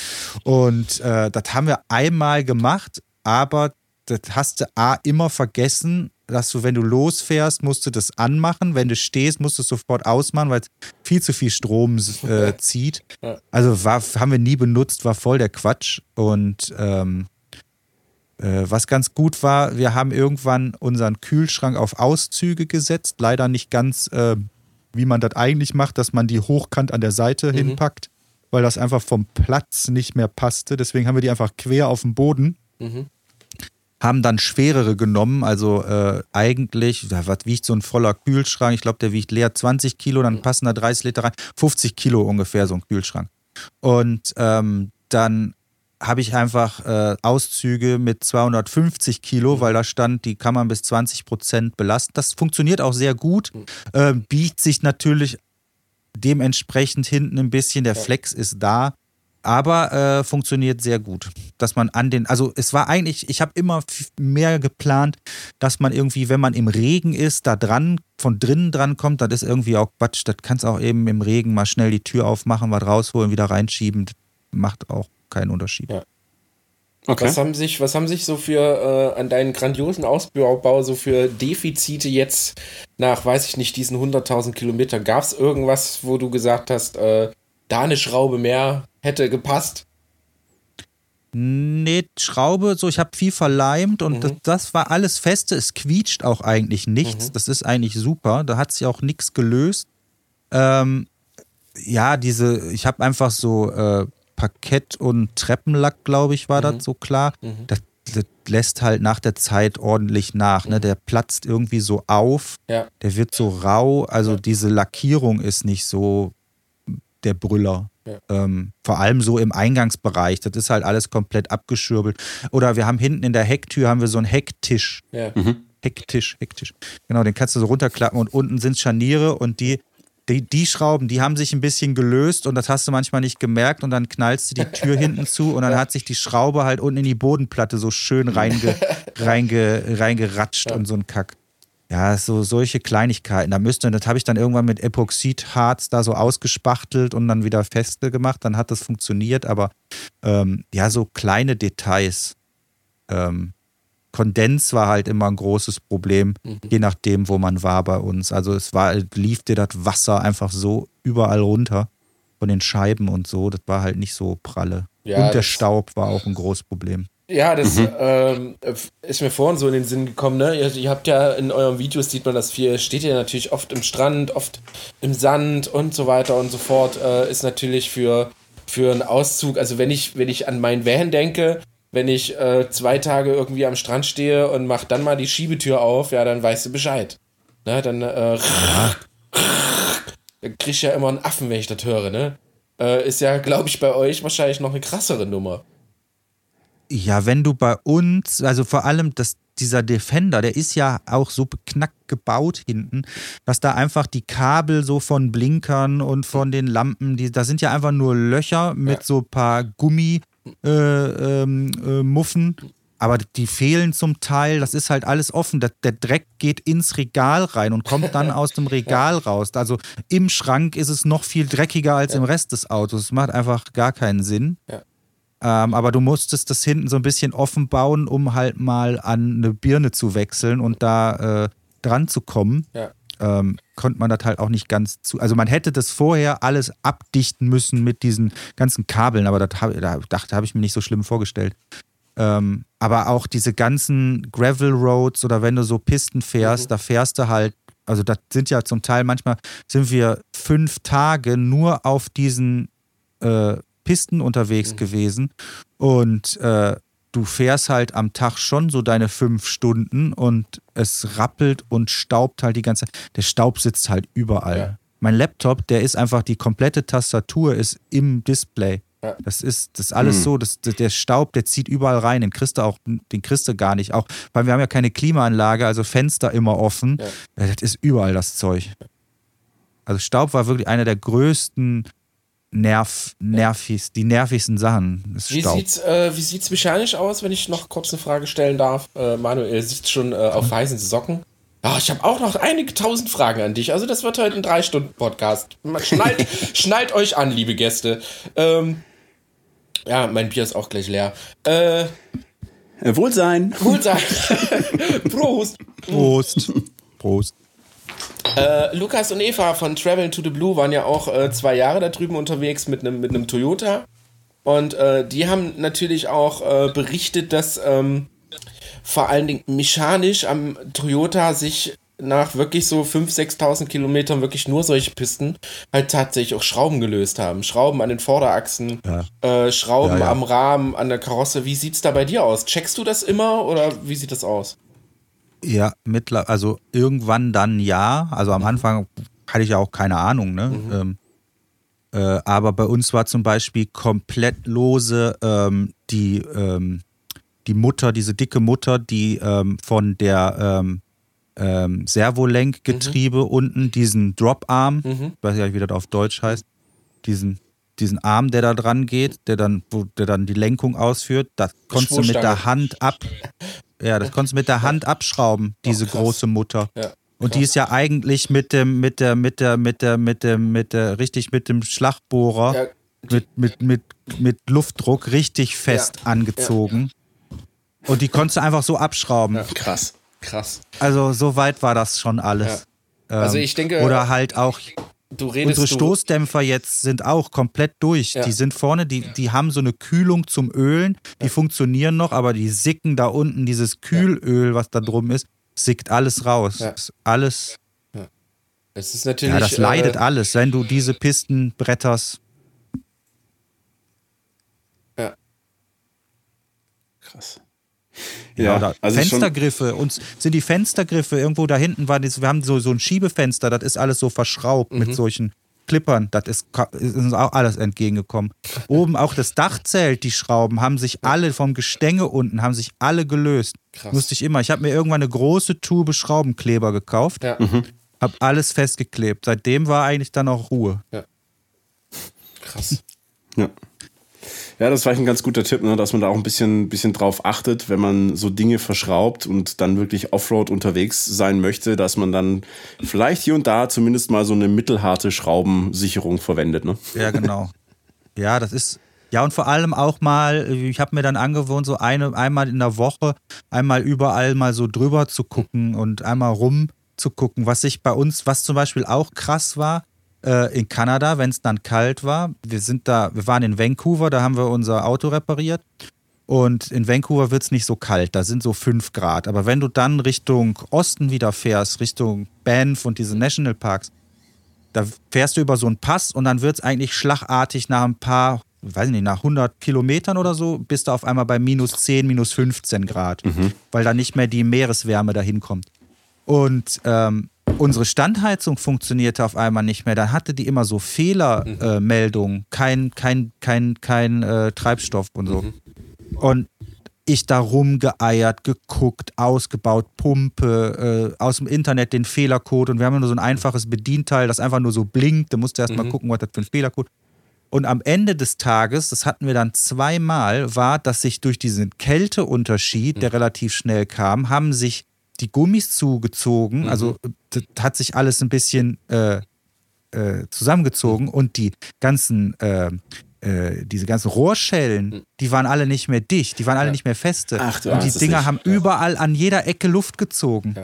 Und äh, das haben wir einmal gemacht, aber das hast du A immer vergessen, dass du, wenn du losfährst, musst du das anmachen. Wenn du stehst, musst du es sofort ausmachen, weil es viel zu viel Strom äh, (laughs) zieht. Also war, haben wir nie benutzt, war voll der Quatsch. Und ähm, äh, was ganz gut war, wir haben irgendwann unseren Kühlschrank auf Auszüge gesetzt. Leider nicht ganz, äh, wie man das eigentlich macht, dass man die hochkant an der Seite mhm. hinpackt, weil das einfach vom Platz nicht mehr passte. Deswegen haben wir die einfach quer auf dem Boden. Mhm. Haben dann schwerere genommen, also äh, eigentlich, was wiegt so ein voller Kühlschrank? Ich glaube, der wiegt leer 20 Kilo, dann mhm. passen da 30 Liter rein. 50 Kilo ungefähr so ein Kühlschrank. Und ähm, dann habe ich einfach äh, Auszüge mit 250 Kilo, weil da stand, die kann man bis 20 Prozent belasten. Das funktioniert auch sehr gut, äh, biegt sich natürlich dementsprechend hinten ein bisschen, der Flex ist da, aber äh, funktioniert sehr gut. Dass man an den, also es war eigentlich, ich habe immer mehr geplant, dass man irgendwie, wenn man im Regen ist, da dran, von drinnen dran kommt, das ist irgendwie auch Quatsch. Das kannst auch eben im Regen mal schnell die Tür aufmachen, was rausholen, wieder reinschieben. Das macht auch keinen Unterschied. Ja. Okay. Was haben sich, was haben sich so für äh, an deinen grandiosen Ausbau so für Defizite jetzt nach, weiß ich nicht, diesen 100.000 Kilometern? Gab es irgendwas, wo du gesagt hast, äh, da eine Schraube mehr hätte gepasst? Nee, Schraube, so ich habe viel verleimt und mhm. das, das, war alles feste. Es quietscht auch eigentlich nichts. Mhm. Das ist eigentlich super. Da hat sich auch nichts gelöst. Ähm, ja, diese, ich habe einfach so äh, Parkett und Treppenlack, glaube ich, war mhm. das so klar. Mhm. Das, das, lässt halt nach der Zeit ordentlich nach. Ne? Mhm. Der platzt irgendwie so auf, ja. der wird so rau. Also ja. diese Lackierung ist nicht so der Brüller. Ja. Ähm, vor allem so im Eingangsbereich. Das ist halt alles komplett abgeschürbelt. Oder wir haben hinten in der Hecktür haben wir so einen Hecktisch. Ja. Mhm. Hecktisch, Hecktisch. Genau, den kannst du so runterklappen und unten sind Scharniere und die die, die Schrauben, die haben sich ein bisschen gelöst und das hast du manchmal nicht gemerkt und dann knallst du die Tür (laughs) hinten zu und dann hat sich die Schraube halt unten in die Bodenplatte so schön reinge, (laughs) reinge, reingeratscht ja. und so ein Kack. Ja, so solche Kleinigkeiten. Da müsste, das habe ich dann irgendwann mit Epoxidharz da so ausgespachtelt und dann wieder feste gemacht. Dann hat das funktioniert, aber ähm, ja, so kleine Details. Ähm, Kondens war halt immer ein großes Problem, mhm. je nachdem, wo man war bei uns. Also es war, lief dir das Wasser einfach so überall runter von den Scheiben und so. Das war halt nicht so pralle. Ja, und der Staub war auch ein großes Problem. Ja, das mhm. ähm, ist mir vorhin so in den Sinn gekommen, ne? Ihr, ihr, habt ja in euren Videos sieht man das viel, steht ja natürlich oft im Strand, oft im Sand und so weiter und so fort. Äh, ist natürlich für, für einen Auszug, also wenn ich, wenn ich an meinen Van denke, wenn ich äh, zwei Tage irgendwie am Strand stehe und mach dann mal die Schiebetür auf, ja, dann weißt du Bescheid. Ne, dann, äh, dann krieg ich ja immer einen Affen, wenn ich das höre, ne? Äh, ist ja, glaube ich, bei euch wahrscheinlich noch eine krassere Nummer. Ja, wenn du bei uns, also vor allem das, dieser Defender, der ist ja auch so beknackt gebaut hinten, dass da einfach die Kabel so von Blinkern und von den Lampen, die, da sind ja einfach nur Löcher mit ja. so ein paar Gummi äh, ähm, äh, Muffen. Aber die fehlen zum Teil, das ist halt alles offen. Der, der, Dreck geht ins Regal rein und kommt dann (laughs) aus dem Regal raus. Also im Schrank ist es noch viel dreckiger als ja. im Rest des Autos. Das macht einfach gar keinen Sinn. Ja. Ähm, aber du musstest das hinten so ein bisschen offen bauen, um halt mal an eine Birne zu wechseln und da äh, dran zu kommen. Ja. Ähm, konnte man das halt auch nicht ganz zu. Also man hätte das vorher alles abdichten müssen mit diesen ganzen Kabeln, aber das hab, da dachte, habe ich mir nicht so schlimm vorgestellt. Ähm, aber auch diese ganzen Gravel Roads oder wenn du so Pisten fährst, Mhm. da fährst du halt, also das sind ja zum Teil manchmal sind wir fünf Tage nur auf diesen äh, Pisten unterwegs Mhm. gewesen und äh, du fährst halt am Tag schon so deine fünf Stunden und es rappelt und staubt halt die ganze Zeit. Der Staub sitzt halt überall. Ja. Mein Laptop, der ist einfach, die komplette Tastatur ist im Display. Ja. Das ist, das ist alles so, das, der Staub, der zieht überall rein. Den kriegst du auch, den kriegst du gar nicht. Auch, weil wir haben ja keine Klimaanlage, also Fenster immer offen. Ja, Das ist überall das Zeug. Also Staub war wirklich einer der größten Nerv, nervigst, die nervigsten Sachen. Ist Wie Staub. sieht's, äh, wie sieht's mechanisch aus, wenn ich noch kurz eine Frage stellen darf? Äh, Manuel sitzt schon äh, auf weißen Socken. Ah, ich habe auch noch einige tausend Fragen an dich. Also das wird heute ein drei Stunden Podcast. Mal Schnallt, (laughs) schnallt euch an, liebe Gäste. Ähm, ja, mein Bier ist auch gleich leer. Äh, Äh, Wohlsein. cool sein. (laughs) (laughs) Prost. Prost. Prost. Äh, Lukas und Eva von Travel to the Blue waren ja auch äh, zwei Jahre da drüben unterwegs mit einem mit Toyota. Und äh, die haben natürlich auch äh, berichtet, dass ähm, vor allen Dingen mechanisch am Toyota sich nach wirklich so 5.000, 6.000 Kilometern wirklich nur solche Pisten halt tatsächlich auch Schrauben gelöst haben. Schrauben an den Vorderachsen, äh, Schrauben Ja, ja. am Rahmen, an der Karosse. Wie sieht's da bei dir aus? Checkst du das immer oder wie sieht das aus? Ja, mittler, also irgendwann dann ja. Also am Anfang hatte ich ja auch keine Ahnung, ne? Ähm, äh, aber bei uns war zum Beispiel komplett lose ähm, die, ähm, die Mutter, diese dicke Mutter, die ähm, von der ähm, ähm, Servolenkgetriebe unten, diesen Drop-Arm, ich weiß ja nicht, wie das auf Deutsch heißt, diesen, diesen Arm, der da dran geht, der dann, wo, der dann die Lenkung ausführt, das konntest du mit der Hand ab. (laughs) Ja, das konntest du mit der Hand abschrauben, diese krass. große Mutter. Ja, Und die ist ja eigentlich mit dem, mit der, mit der, mit der, mit dem, mit der, richtig mit dem Schlagbohrer, Ja, mit, mit, mit, mit Luftdruck richtig fest Ja. angezogen. Und die konntest du einfach so abschrauben. Krass. krass. Also so weit war das schon alles. Ähm, Also ich denke- Oder halt auch Du redest unsere du, Stoßdämpfer jetzt sind auch komplett durch. Ja. Die sind vorne, die, die haben so eine Kühlung zum Ölen, die funktionieren noch, aber die sicken da unten, dieses Kühlöl, was da drum ist, sickt alles raus. Ja. Alles, Es ist natürlich. ja, das leidet äh, alles, wenn du diese Pisten bretterst. Ja, oder also Fenstergriffe. Uns sind die Fenstergriffe irgendwo da hinten war das, wir haben so, so ein Schiebefenster, das ist alles so verschraubt Mhm. mit solchen Klippern. Das ist, ist uns auch alles entgegengekommen. Oben auch das Dachzelt, die Schrauben haben sich alle vom Gestänge unten haben sich alle gelöst. Krass. Musste ich immer. Ich habe mir irgendwann eine große Tube Schraubenkleber gekauft, Ja, habe alles festgeklebt. Seitdem war eigentlich dann auch Ruhe. krass. ja. Ja, das war ein ganz guter Tipp, ne, dass man da auch ein bisschen, bisschen drauf achtet, wenn man so Dinge verschraubt und dann wirklich Offroad unterwegs sein möchte, dass man dann vielleicht hier und da zumindest mal so eine mittelharte Schraubensicherung verwendet. Ne? Ja, genau. ja, das ist. Ja, und vor allem auch mal, ich habe mir dann angewohnt, so eine, einmal in der Woche, einmal überall mal so drüber zu gucken und einmal rum zu gucken, was sich bei uns, was zum Beispiel auch krass war, äh, in Kanada, wenn es dann kalt war. Wir sind da, wir waren in Vancouver, da haben wir unser Auto repariert. Und in Vancouver wird es nicht so kalt, da sind so 5 Grad. Aber wenn du dann Richtung Osten wieder fährst, Richtung Banff und diese Nationalparks, da fährst du über so einen Pass und dann wird es eigentlich schlagartig nach ein paar, weiß nicht, nach 100 Kilometern oder so, bist du auf einmal bei minus 10, minus 15 Grad, weil da nicht mehr die Meereswärme dahin kommt. Und ähm, unsere Standheizung funktionierte auf einmal nicht mehr. Dann hatte die immer so Fehlermeldungen, äh, Meldungen, kein, kein, kein, kein äh, Treibstoff und so. Und ich da rumgeeiert, geguckt, ausgebaut, Pumpe, äh, aus dem Internet den Fehlercode. Und wir haben ja nur so ein einfaches Bedienteil, das einfach nur so blinkt. Da musst du erst mal gucken, was das für ein Fehlercode. Und am Ende des Tages, das hatten wir dann zweimal, war, dass sich durch diesen Kälteunterschied, der relativ schnell kam, haben sich die Gummis zugezogen. Also das hat sich alles ein bisschen äh, äh, zusammengezogen und die ganzen äh, äh, diese ganzen Rohrschellen, die waren alle nicht mehr dicht, die waren alle nicht mehr feste. Ach, und die Dinger nicht. haben überall an jeder Ecke Luft gezogen.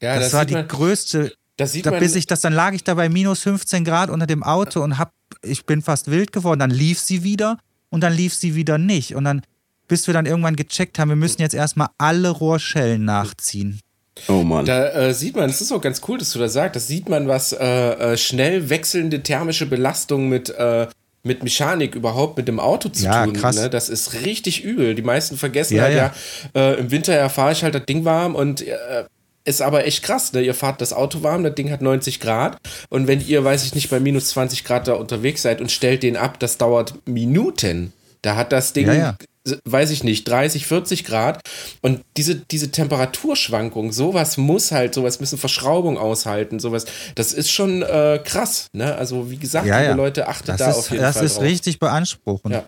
Ja, das, war sieht die man, größte. das sieht Da man, bis ich das, dann lag ich da bei minus 15 Grad unter dem Auto und hab, ich bin fast wild geworden. Dann lief sie wieder und dann lief sie wieder nicht. Und dann, bis wir dann irgendwann gecheckt haben, wir müssen jetzt erstmal alle Rohrschellen nachziehen. Oh Mann. Da äh, sieht man, es ist auch ganz cool, dass du das sagst, das sieht man, was äh, äh, schnell wechselnde thermische Belastung mit, äh, mit Mechanik überhaupt mit dem Auto zu Ja, tun. krass. Ne? Das ist richtig übel. Die meisten vergessen Ja, halt ja. ja, äh, im Winter ja fahre ich halt das Ding warm und äh, ist aber echt krass, ne? Ihr fahrt das Auto warm, das Ding hat 90 Grad und wenn ihr, weiß ich nicht, bei minus 20 Grad da unterwegs seid und stellt den ab, das dauert Minuten. Da hat das Ding, Ja, ja. Weiß ich nicht, 30, 40 Grad und diese, diese Temperaturschwankung, sowas muss halt, sowas müssen Verschraubung aushalten, sowas, das ist schon äh, krass, ne? Also wie gesagt, Ja, ja. Leute, achtet Das da ist, auf jeden das Fall ist drauf. richtig beanspruchend. Ja.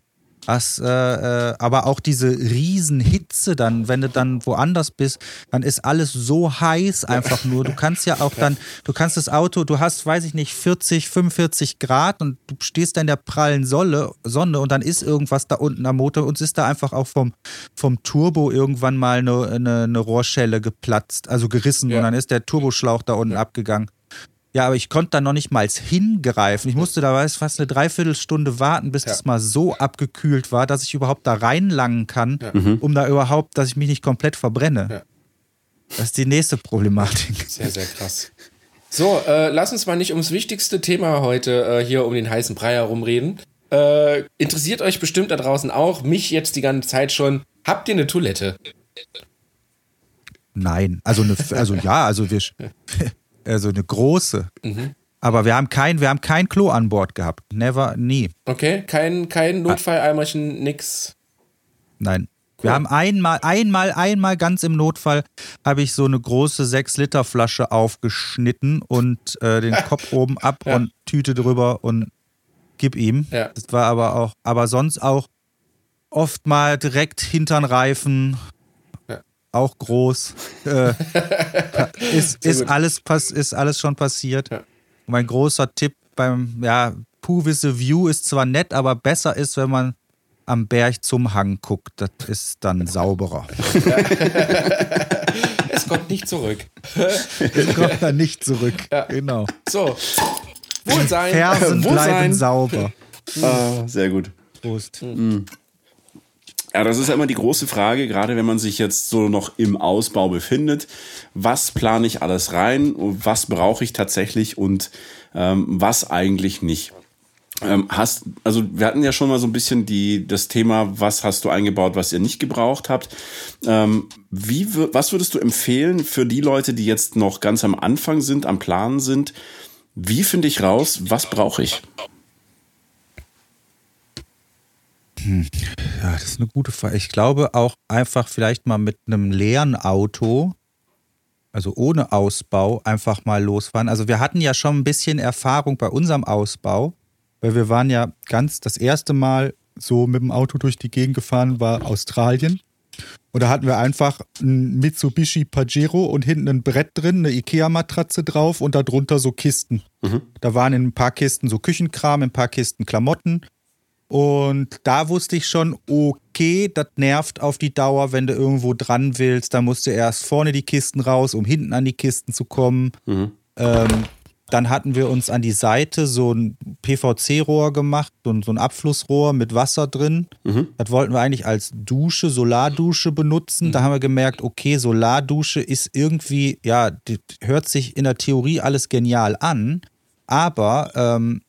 Das, äh, äh, aber auch diese Riesenhitze dann, wenn du dann woanders bist, dann ist alles so heiß einfach nur. Du kannst ja auch (laughs) dann, du kannst das Auto, du hast, weiß ich nicht, 40, 45 Grad und du stehst da in der prallen Sonne, Sonne und dann ist irgendwas da unten am Motor und es ist da einfach auch vom, vom Turbo irgendwann mal eine, eine, eine Rohrschelle geplatzt, also gerissen Ja. und dann ist der Turboschlauch da unten abgegangen. Ja, aber ich konnte da noch nicht mal hingreifen. Ich musste da weiß, fast eine Dreiviertelstunde warten, bis das mal so abgekühlt war, dass ich überhaupt da reinlangen kann, um da überhaupt, dass ich mich nicht komplett verbrenne. Ja. Das ist die nächste Problematik. Sehr, sehr krass. So, äh, lass uns mal nicht ums wichtigste Thema heute äh, hier um den heißen Brei herumreden. Äh, interessiert euch bestimmt da draußen auch, mich jetzt die ganze Zeit schon. Habt ihr eine Toilette? Nein, also eine, also ja, also wir, (laughs) also eine große. Aber wir haben kein, wir haben kein Klo an Bord gehabt. Never, nie. Okay, kein, kein Notfalleimerchen, nix. Nein. Wir haben einmal, einmal, einmal ganz im Notfall habe ich so eine große 6-Liter-Flasche aufgeschnitten und äh, den (laughs) Kopf oben ab Ja. und Tüte drüber und gib ihm. Ja. Das war aber auch, aber sonst auch oft mal direkt hintern Reifen. Ja. Auch groß. Äh, (laughs) ist, ist, alles pass, ist alles schon passiert. Ja. Mein großer Tipp beim, ja, Puhwisse View ist zwar nett, aber besser ist, wenn man am Berg zum Hang guckt. Das ist dann sauberer. (laughs) Es kommt nicht zurück. Das kommt dann nicht zurück. Genau. So, Wohlsein. Fersen bleiben Wohlsein. sauber. Ah, sehr gut. Prost. Ja, das ist ja immer die große Frage, gerade wenn man sich jetzt so noch im Ausbau befindet. Was plane ich alles rein? Was brauche ich tatsächlich und ähm, was eigentlich nicht? Ähm, hast, also wir hatten ja schon mal so ein bisschen die, das Thema, was hast du eingebaut, was ihr nicht gebraucht habt. Ähm, wie, was würdest du empfehlen für die Leute, die jetzt noch ganz am Anfang sind, am Planen sind? Wie finde ich raus, was brauche ich? Ja, das ist eine gute Frage. Ich glaube auch einfach vielleicht mal mit einem leeren Auto, also ohne Ausbau, einfach mal losfahren. Also wir hatten ja schon ein bisschen Erfahrung bei unserem Ausbau, weil wir waren ja ganz das erste Mal so mit dem Auto durch die Gegend gefahren, war Australien. Und da hatten wir einfach ein Mitsubishi Pajero und hinten ein Brett drin, eine Ikea-Matratze drauf und darunter so Kisten. Da waren in ein paar Kisten so Küchenkram, in ein paar Kisten Klamotten. Und da wusste ich schon, okay, das nervt auf die Dauer, wenn du irgendwo dran willst. Da musst du erst vorne die Kisten raus, um hinten an die Kisten zu kommen. Ähm, dann hatten wir uns an die Seite so ein PVC-Rohr gemacht, so ein, so ein Abflussrohr mit Wasser drin. Das wollten wir eigentlich als Dusche, Solardusche benutzen. Da haben wir gemerkt, okay, Solardusche ist irgendwie, ja, hört sich in der Theorie alles genial an. Aber ähm,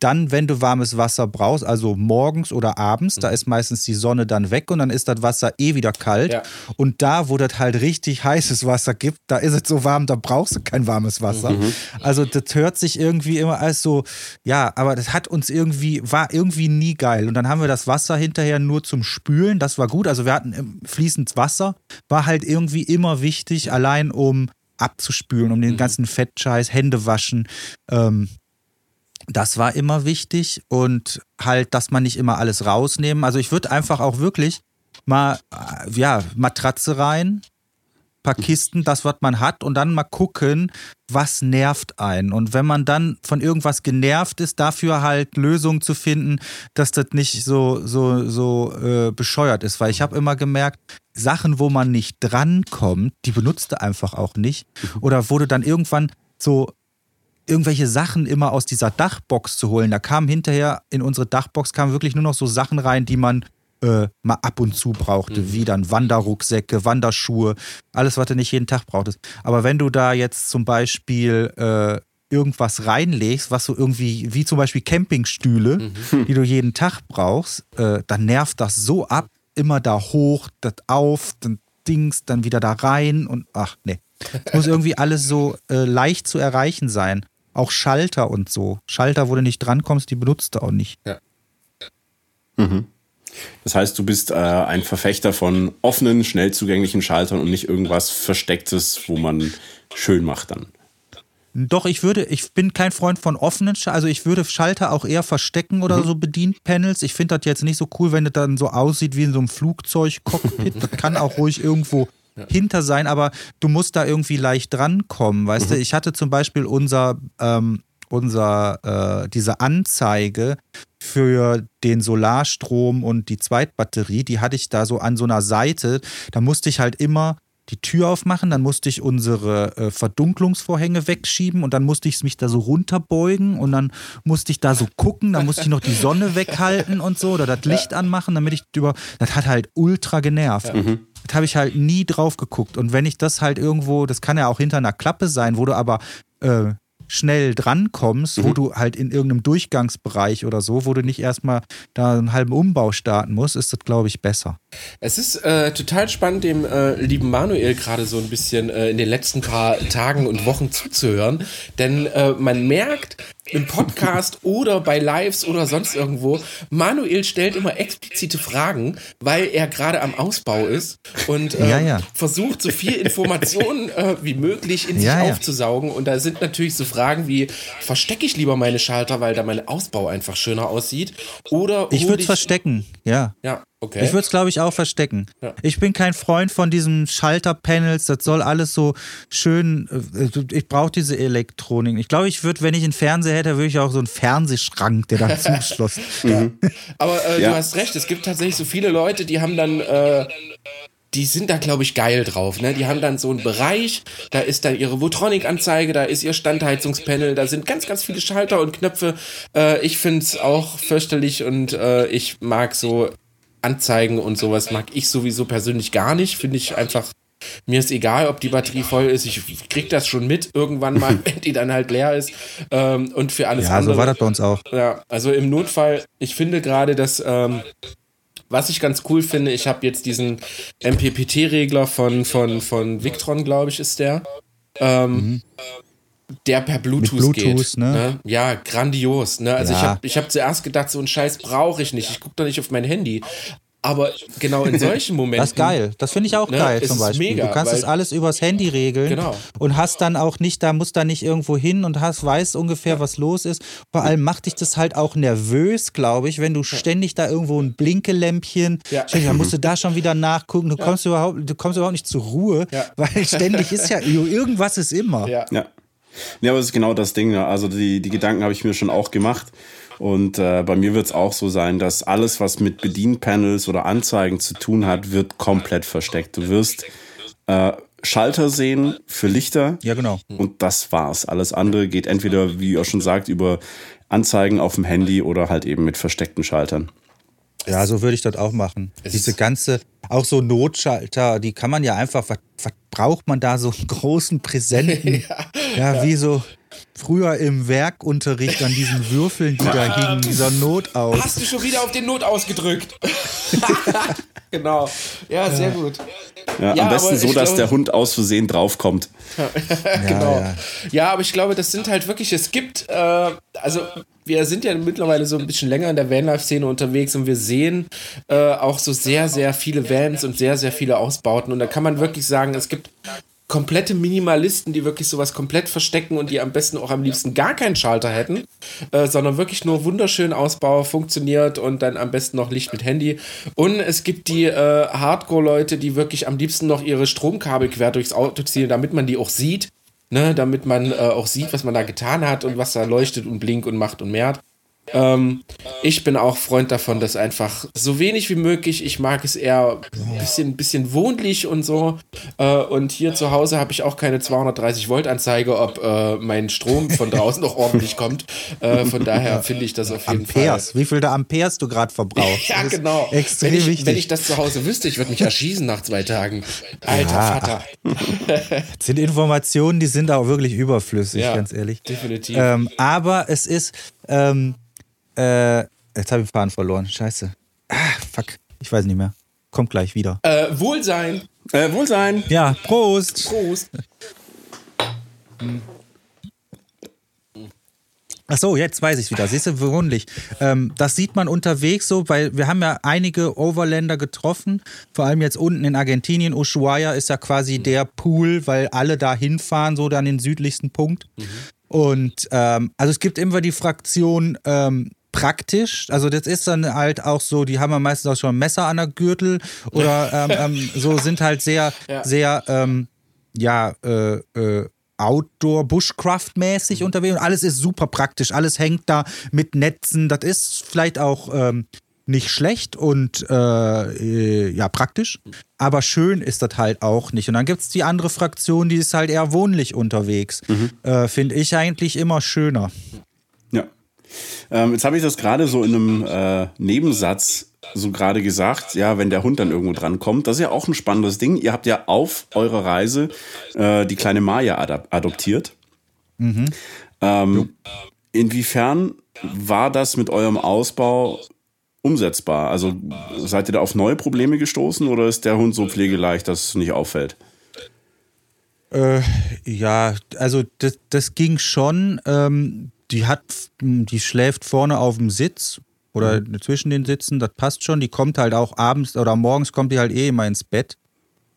dann, wenn du warmes Wasser brauchst, also morgens oder abends, da ist meistens die Sonne dann weg und dann ist das Wasser eh wieder kalt. Ja. Und da, wo das halt richtig heißes Wasser gibt, da ist es so warm, da brauchst du kein warmes Wasser. Also das hört sich irgendwie immer als so, ja, aber das hat uns irgendwie, war irgendwie nie geil. Und dann haben wir das Wasser hinterher nur zum Spülen, das war gut. Also wir hatten ähm, fließend Wasser, war halt irgendwie immer wichtig, allein um abzuspülen, um den ganzen Fettscheiß, Hände waschen. Ähm, das war immer wichtig und halt, dass man nicht immer alles rausnehmen. Also ich würde einfach auch wirklich mal, äh, ja, Matratze rein, paar Kisten, das, was man hat, und dann mal gucken, was nervt einen. Und wenn man dann von irgendwas genervt ist, dafür halt Lösungen zu finden, dass das nicht so, so, so äh, bescheuert ist. Weil ich habe immer gemerkt, Sachen, wo man nicht drankommt, die benutzt du einfach auch nicht. Oder wurde dann irgendwann so irgendwelche Sachen immer aus dieser Dachbox zu holen. Da kam hinterher in unsere Dachbox kamen wirklich nur noch so Sachen rein, die man äh, mal ab und zu brauchte, mhm. wie dann Wanderrucksäcke, Wanderschuhe, alles, was du nicht jeden Tag brauchtest. Aber wenn du da jetzt zum Beispiel äh, irgendwas reinlegst, was so irgendwie, wie zum Beispiel Campingstühle, mhm. die du jeden Tag brauchst, äh, dann nervt das so ab, immer da hoch, das auf, dann Dings, dann wieder da rein und ach nee. Es muss irgendwie alles so äh, leicht zu erreichen sein. Auch Schalter und so. Schalter, wo du nicht drankommst, die benutzt du auch nicht. Ja. Mhm. Das heißt, du bist äh, ein Verfechter von offenen, schnell zugänglichen Schaltern und nicht irgendwas Verstecktes, wo man schön macht dann. Doch, ich würde, ich bin kein Freund von offenen Schaltern, also ich würde Schalter auch eher verstecken oder mhm. so Bedienpanels. Ich finde das jetzt nicht so cool, wenn das dann so aussieht wie in so einem Flugzeugcockpit. das kann auch ruhig irgendwo ja. hinter sein, aber du musst da irgendwie leicht drankommen, weißt mhm. du? Ich hatte zum Beispiel unser, ähm, unser, äh, diese Anzeige für den Solarstrom und die Zweitbatterie, die hatte ich da so an so einer Seite. Da musste ich halt immer die Tür aufmachen, dann musste ich unsere äh, Verdunklungsvorhänge wegschieben und dann musste ich mich da so runterbeugen und dann musste ich da so gucken, dann musste ich noch die Sonne (laughs) weghalten und so oder das Licht ja. anmachen, damit ich über. Das hat halt ultra genervt. Ja. Mhm. Das habe ich halt nie drauf geguckt. Und wenn ich das halt irgendwo, das kann ja auch hinter einer Klappe sein, wo du aber äh, schnell drankommst, mhm. wo du halt in irgendeinem Durchgangsbereich oder so, wo du nicht erstmal da einen halben Umbau starten musst, ist das, glaube ich, besser. Es ist äh, total spannend, dem äh, lieben Manuel gerade so ein bisschen äh, in den letzten paar Tagen und Wochen zuzuhören, denn äh, man merkt, im Podcast oder bei Lives oder sonst irgendwo. Manuel stellt immer explizite Fragen, weil er gerade am Ausbau ist und äh, ja, ja. versucht, so viel Informationen (laughs) äh, wie möglich in sich ja, aufzusaugen. Und da sind natürlich so Fragen wie, verstecke ich lieber meine Schalter, weil da mein Ausbau einfach schöner aussieht? Oder ich würde es verstecken, ja. Ja, Okay. Ich würde es, glaube ich, auch verstecken. Ja. Ich bin kein Freund von diesen Schalterpanels. Das soll alles so schön. Äh, ich brauche diese Elektronik. Ich glaube, ich würde, wenn ich einen Fernseher hätte, würde ich auch so einen Fernsehschrank, der da (laughs) zuschlossen. mhm. Aber äh, ja. du hast recht. Es gibt tatsächlich so viele Leute, die haben dann. Äh, die sind da, glaube ich, geil drauf. Ne? Die haben dann so einen Bereich, da ist dann ihre Votronic-Anzeige, da ist ihr Standheizungspanel, da sind ganz, ganz viele Schalter und Knöpfe. Äh, ich finde es auch fürchterlich und äh, ich mag so Anzeigen und sowas mag ich sowieso persönlich gar nicht. Finde ich einfach, mir ist egal, ob die Batterie voll ist. Ich krieg das schon mit irgendwann mal, (laughs) wenn die dann halt leer ist. Ähm, und für alles ja, andere. so war das bei uns auch. Ja, also im Notfall, ich finde gerade, dass. Ähm, was ich ganz cool finde, ich habe jetzt diesen MPPT-Regler von, von, von Victron, glaube ich, ist der. Ähm, mhm der per Bluetooth, Bluetooth geht. Ne? ne? Ja, grandios. Ne? Also ja. ich habe ich hab zuerst gedacht, so einen Scheiß brauche ich nicht. Ich gucke doch nicht auf mein Handy. Aber genau in solchen (laughs) Momenten. Das ist geil. Das finde ich auch ne, geil zum Beispiel. Mega, du kannst das alles übers Handy regeln genau. und hast dann auch nicht, da musst da nicht irgendwo hin und hast, weißt ungefähr, ja. was los ist. Vor allem macht dich das halt auch nervös, glaube ich, wenn du ja. ständig da irgendwo ein Blinkelämpchen, ja. dann musst du da schon wieder nachgucken. Du kommst überhaupt, du kommst überhaupt nicht zur Ruhe, weil ständig ist ja (laughs) irgendwas ist immer. Ja. Ja, aber es ist genau das Ding. Ne? Also die, die Gedanken habe ich mir schon auch gemacht. Und äh, bei mir wird es auch so sein, dass alles, was mit Bedienpanels oder Anzeigen zu tun hat, wird komplett versteckt. Du wirst äh, Schalter sehen für Lichter. Ja, genau. Und das war's. Alles andere geht entweder, wie ihr schon sagt, über Anzeigen auf dem Handy oder halt eben mit versteckten Schaltern. Ja, so würde ich das auch machen. Es Diese ganze, auch so Notschalter, die kann man ja einfach, was, was braucht man da so einen großen Präsenten? (laughs) ja, ja, wie so früher im Werkunterricht an diesen Würfeln, die da hingen, dieser Notaus. Hast du schon wieder auf den Notaus gedrückt? (laughs) genau. Ja, sehr gut. Ja, ja, am besten so, dass glaube, der Hund aus Versehen draufkommt. (laughs) genau. Ja, ja, aber ich glaube, das sind halt wirklich, es gibt, äh, also wir sind ja mittlerweile so ein bisschen länger in der Vanlife-Szene unterwegs und wir sehen äh, auch so sehr, sehr viele Vans und sehr, sehr viele Ausbauten. Und da kann man wirklich sagen, es gibt komplette Minimalisten, die wirklich sowas komplett verstecken und die am besten auch am liebsten gar keinen Schalter hätten, äh, sondern wirklich nur wunderschön Ausbau, funktioniert und dann am besten noch Licht mit Handy. Und es gibt die äh, Hardcore-Leute, die wirklich am liebsten noch ihre Stromkabel quer durchs Auto ziehen, damit man die auch sieht. Ne, damit man äh, auch sieht, was man da getan hat und was da leuchtet und blinkt und macht und mehrt. Ähm, ich bin auch Freund davon, dass einfach so wenig wie möglich, ich mag es eher ein bisschen, bisschen wohnlich und so. Äh, und hier zu Hause habe ich auch keine 230 Volt Anzeige, ob äh, mein Strom von draußen noch ordentlich kommt. Äh, von daher finde ich das auf jeden Amperes. Fall. Wie viel da Amperes du gerade verbrauchst? (laughs) Ja, genau. Extrem wenn, ich, wichtig. wenn ich das zu Hause wüsste, ich würde mich erschießen nach zwei Tagen. Alter Ja. Vater. Das (laughs) sind Informationen, die sind auch wirklich überflüssig, Ja, ganz ehrlich. definitiv. Ähm, aber es ist, ähm, äh, jetzt habe ich den Faden verloren. Scheiße. Ah, fuck. Ich weiß nicht mehr. Kommt gleich wieder. Äh, Wohlsein. Äh, Wohlsein. Ja, Prost. Prost. Ach so, jetzt weiß ich wieder. Siehst du, verwundlich. Ähm, das sieht man unterwegs so, weil wir haben ja einige Overländer getroffen, vor allem jetzt unten in Argentinien. Ushuaia ist ja quasi der Pool, weil alle da hinfahren, so dann den südlichsten Punkt. Und ähm, also es gibt immer die Fraktion ähm, praktisch, also das ist dann halt auch so, die haben ja meistens auch schon ein Messer an der Gürtel oder ähm, ähm, so sind halt sehr, Ja. sehr, ähm, ja, äh, äh, Outdoor, Bushcraft-mäßig Mhm. unterwegs und alles ist super praktisch. Alles hängt da mit Netzen. Das ist vielleicht auch ähm, nicht schlecht und äh, äh, ja, praktisch. Aber schön ist das halt auch nicht. Und dann gibt es die andere Fraktion, die ist halt eher wohnlich unterwegs. Mhm. Äh, Finde ich eigentlich immer schöner. Ja. Ähm, jetzt habe ich das gerade so in einem äh, Nebensatz so gerade gesagt, ja, wenn der Hund dann irgendwo dran kommt, das ist ja auch ein spannendes Ding. Ihr habt ja auf eurer Reise äh, die kleine Maya adoptiert. Ähm, inwiefern war das mit eurem Ausbau umsetzbar? Also seid ihr da auf neue Probleme gestoßen oder ist der Hund so pflegeleicht, dass es nicht auffällt? Äh, ja, also das, das ging schon. Ähm, die hat, die schläft vorne auf dem Sitz oder zwischen den Sitzen, das passt schon. Die kommt halt auch abends oder morgens kommt die halt eh immer ins Bett.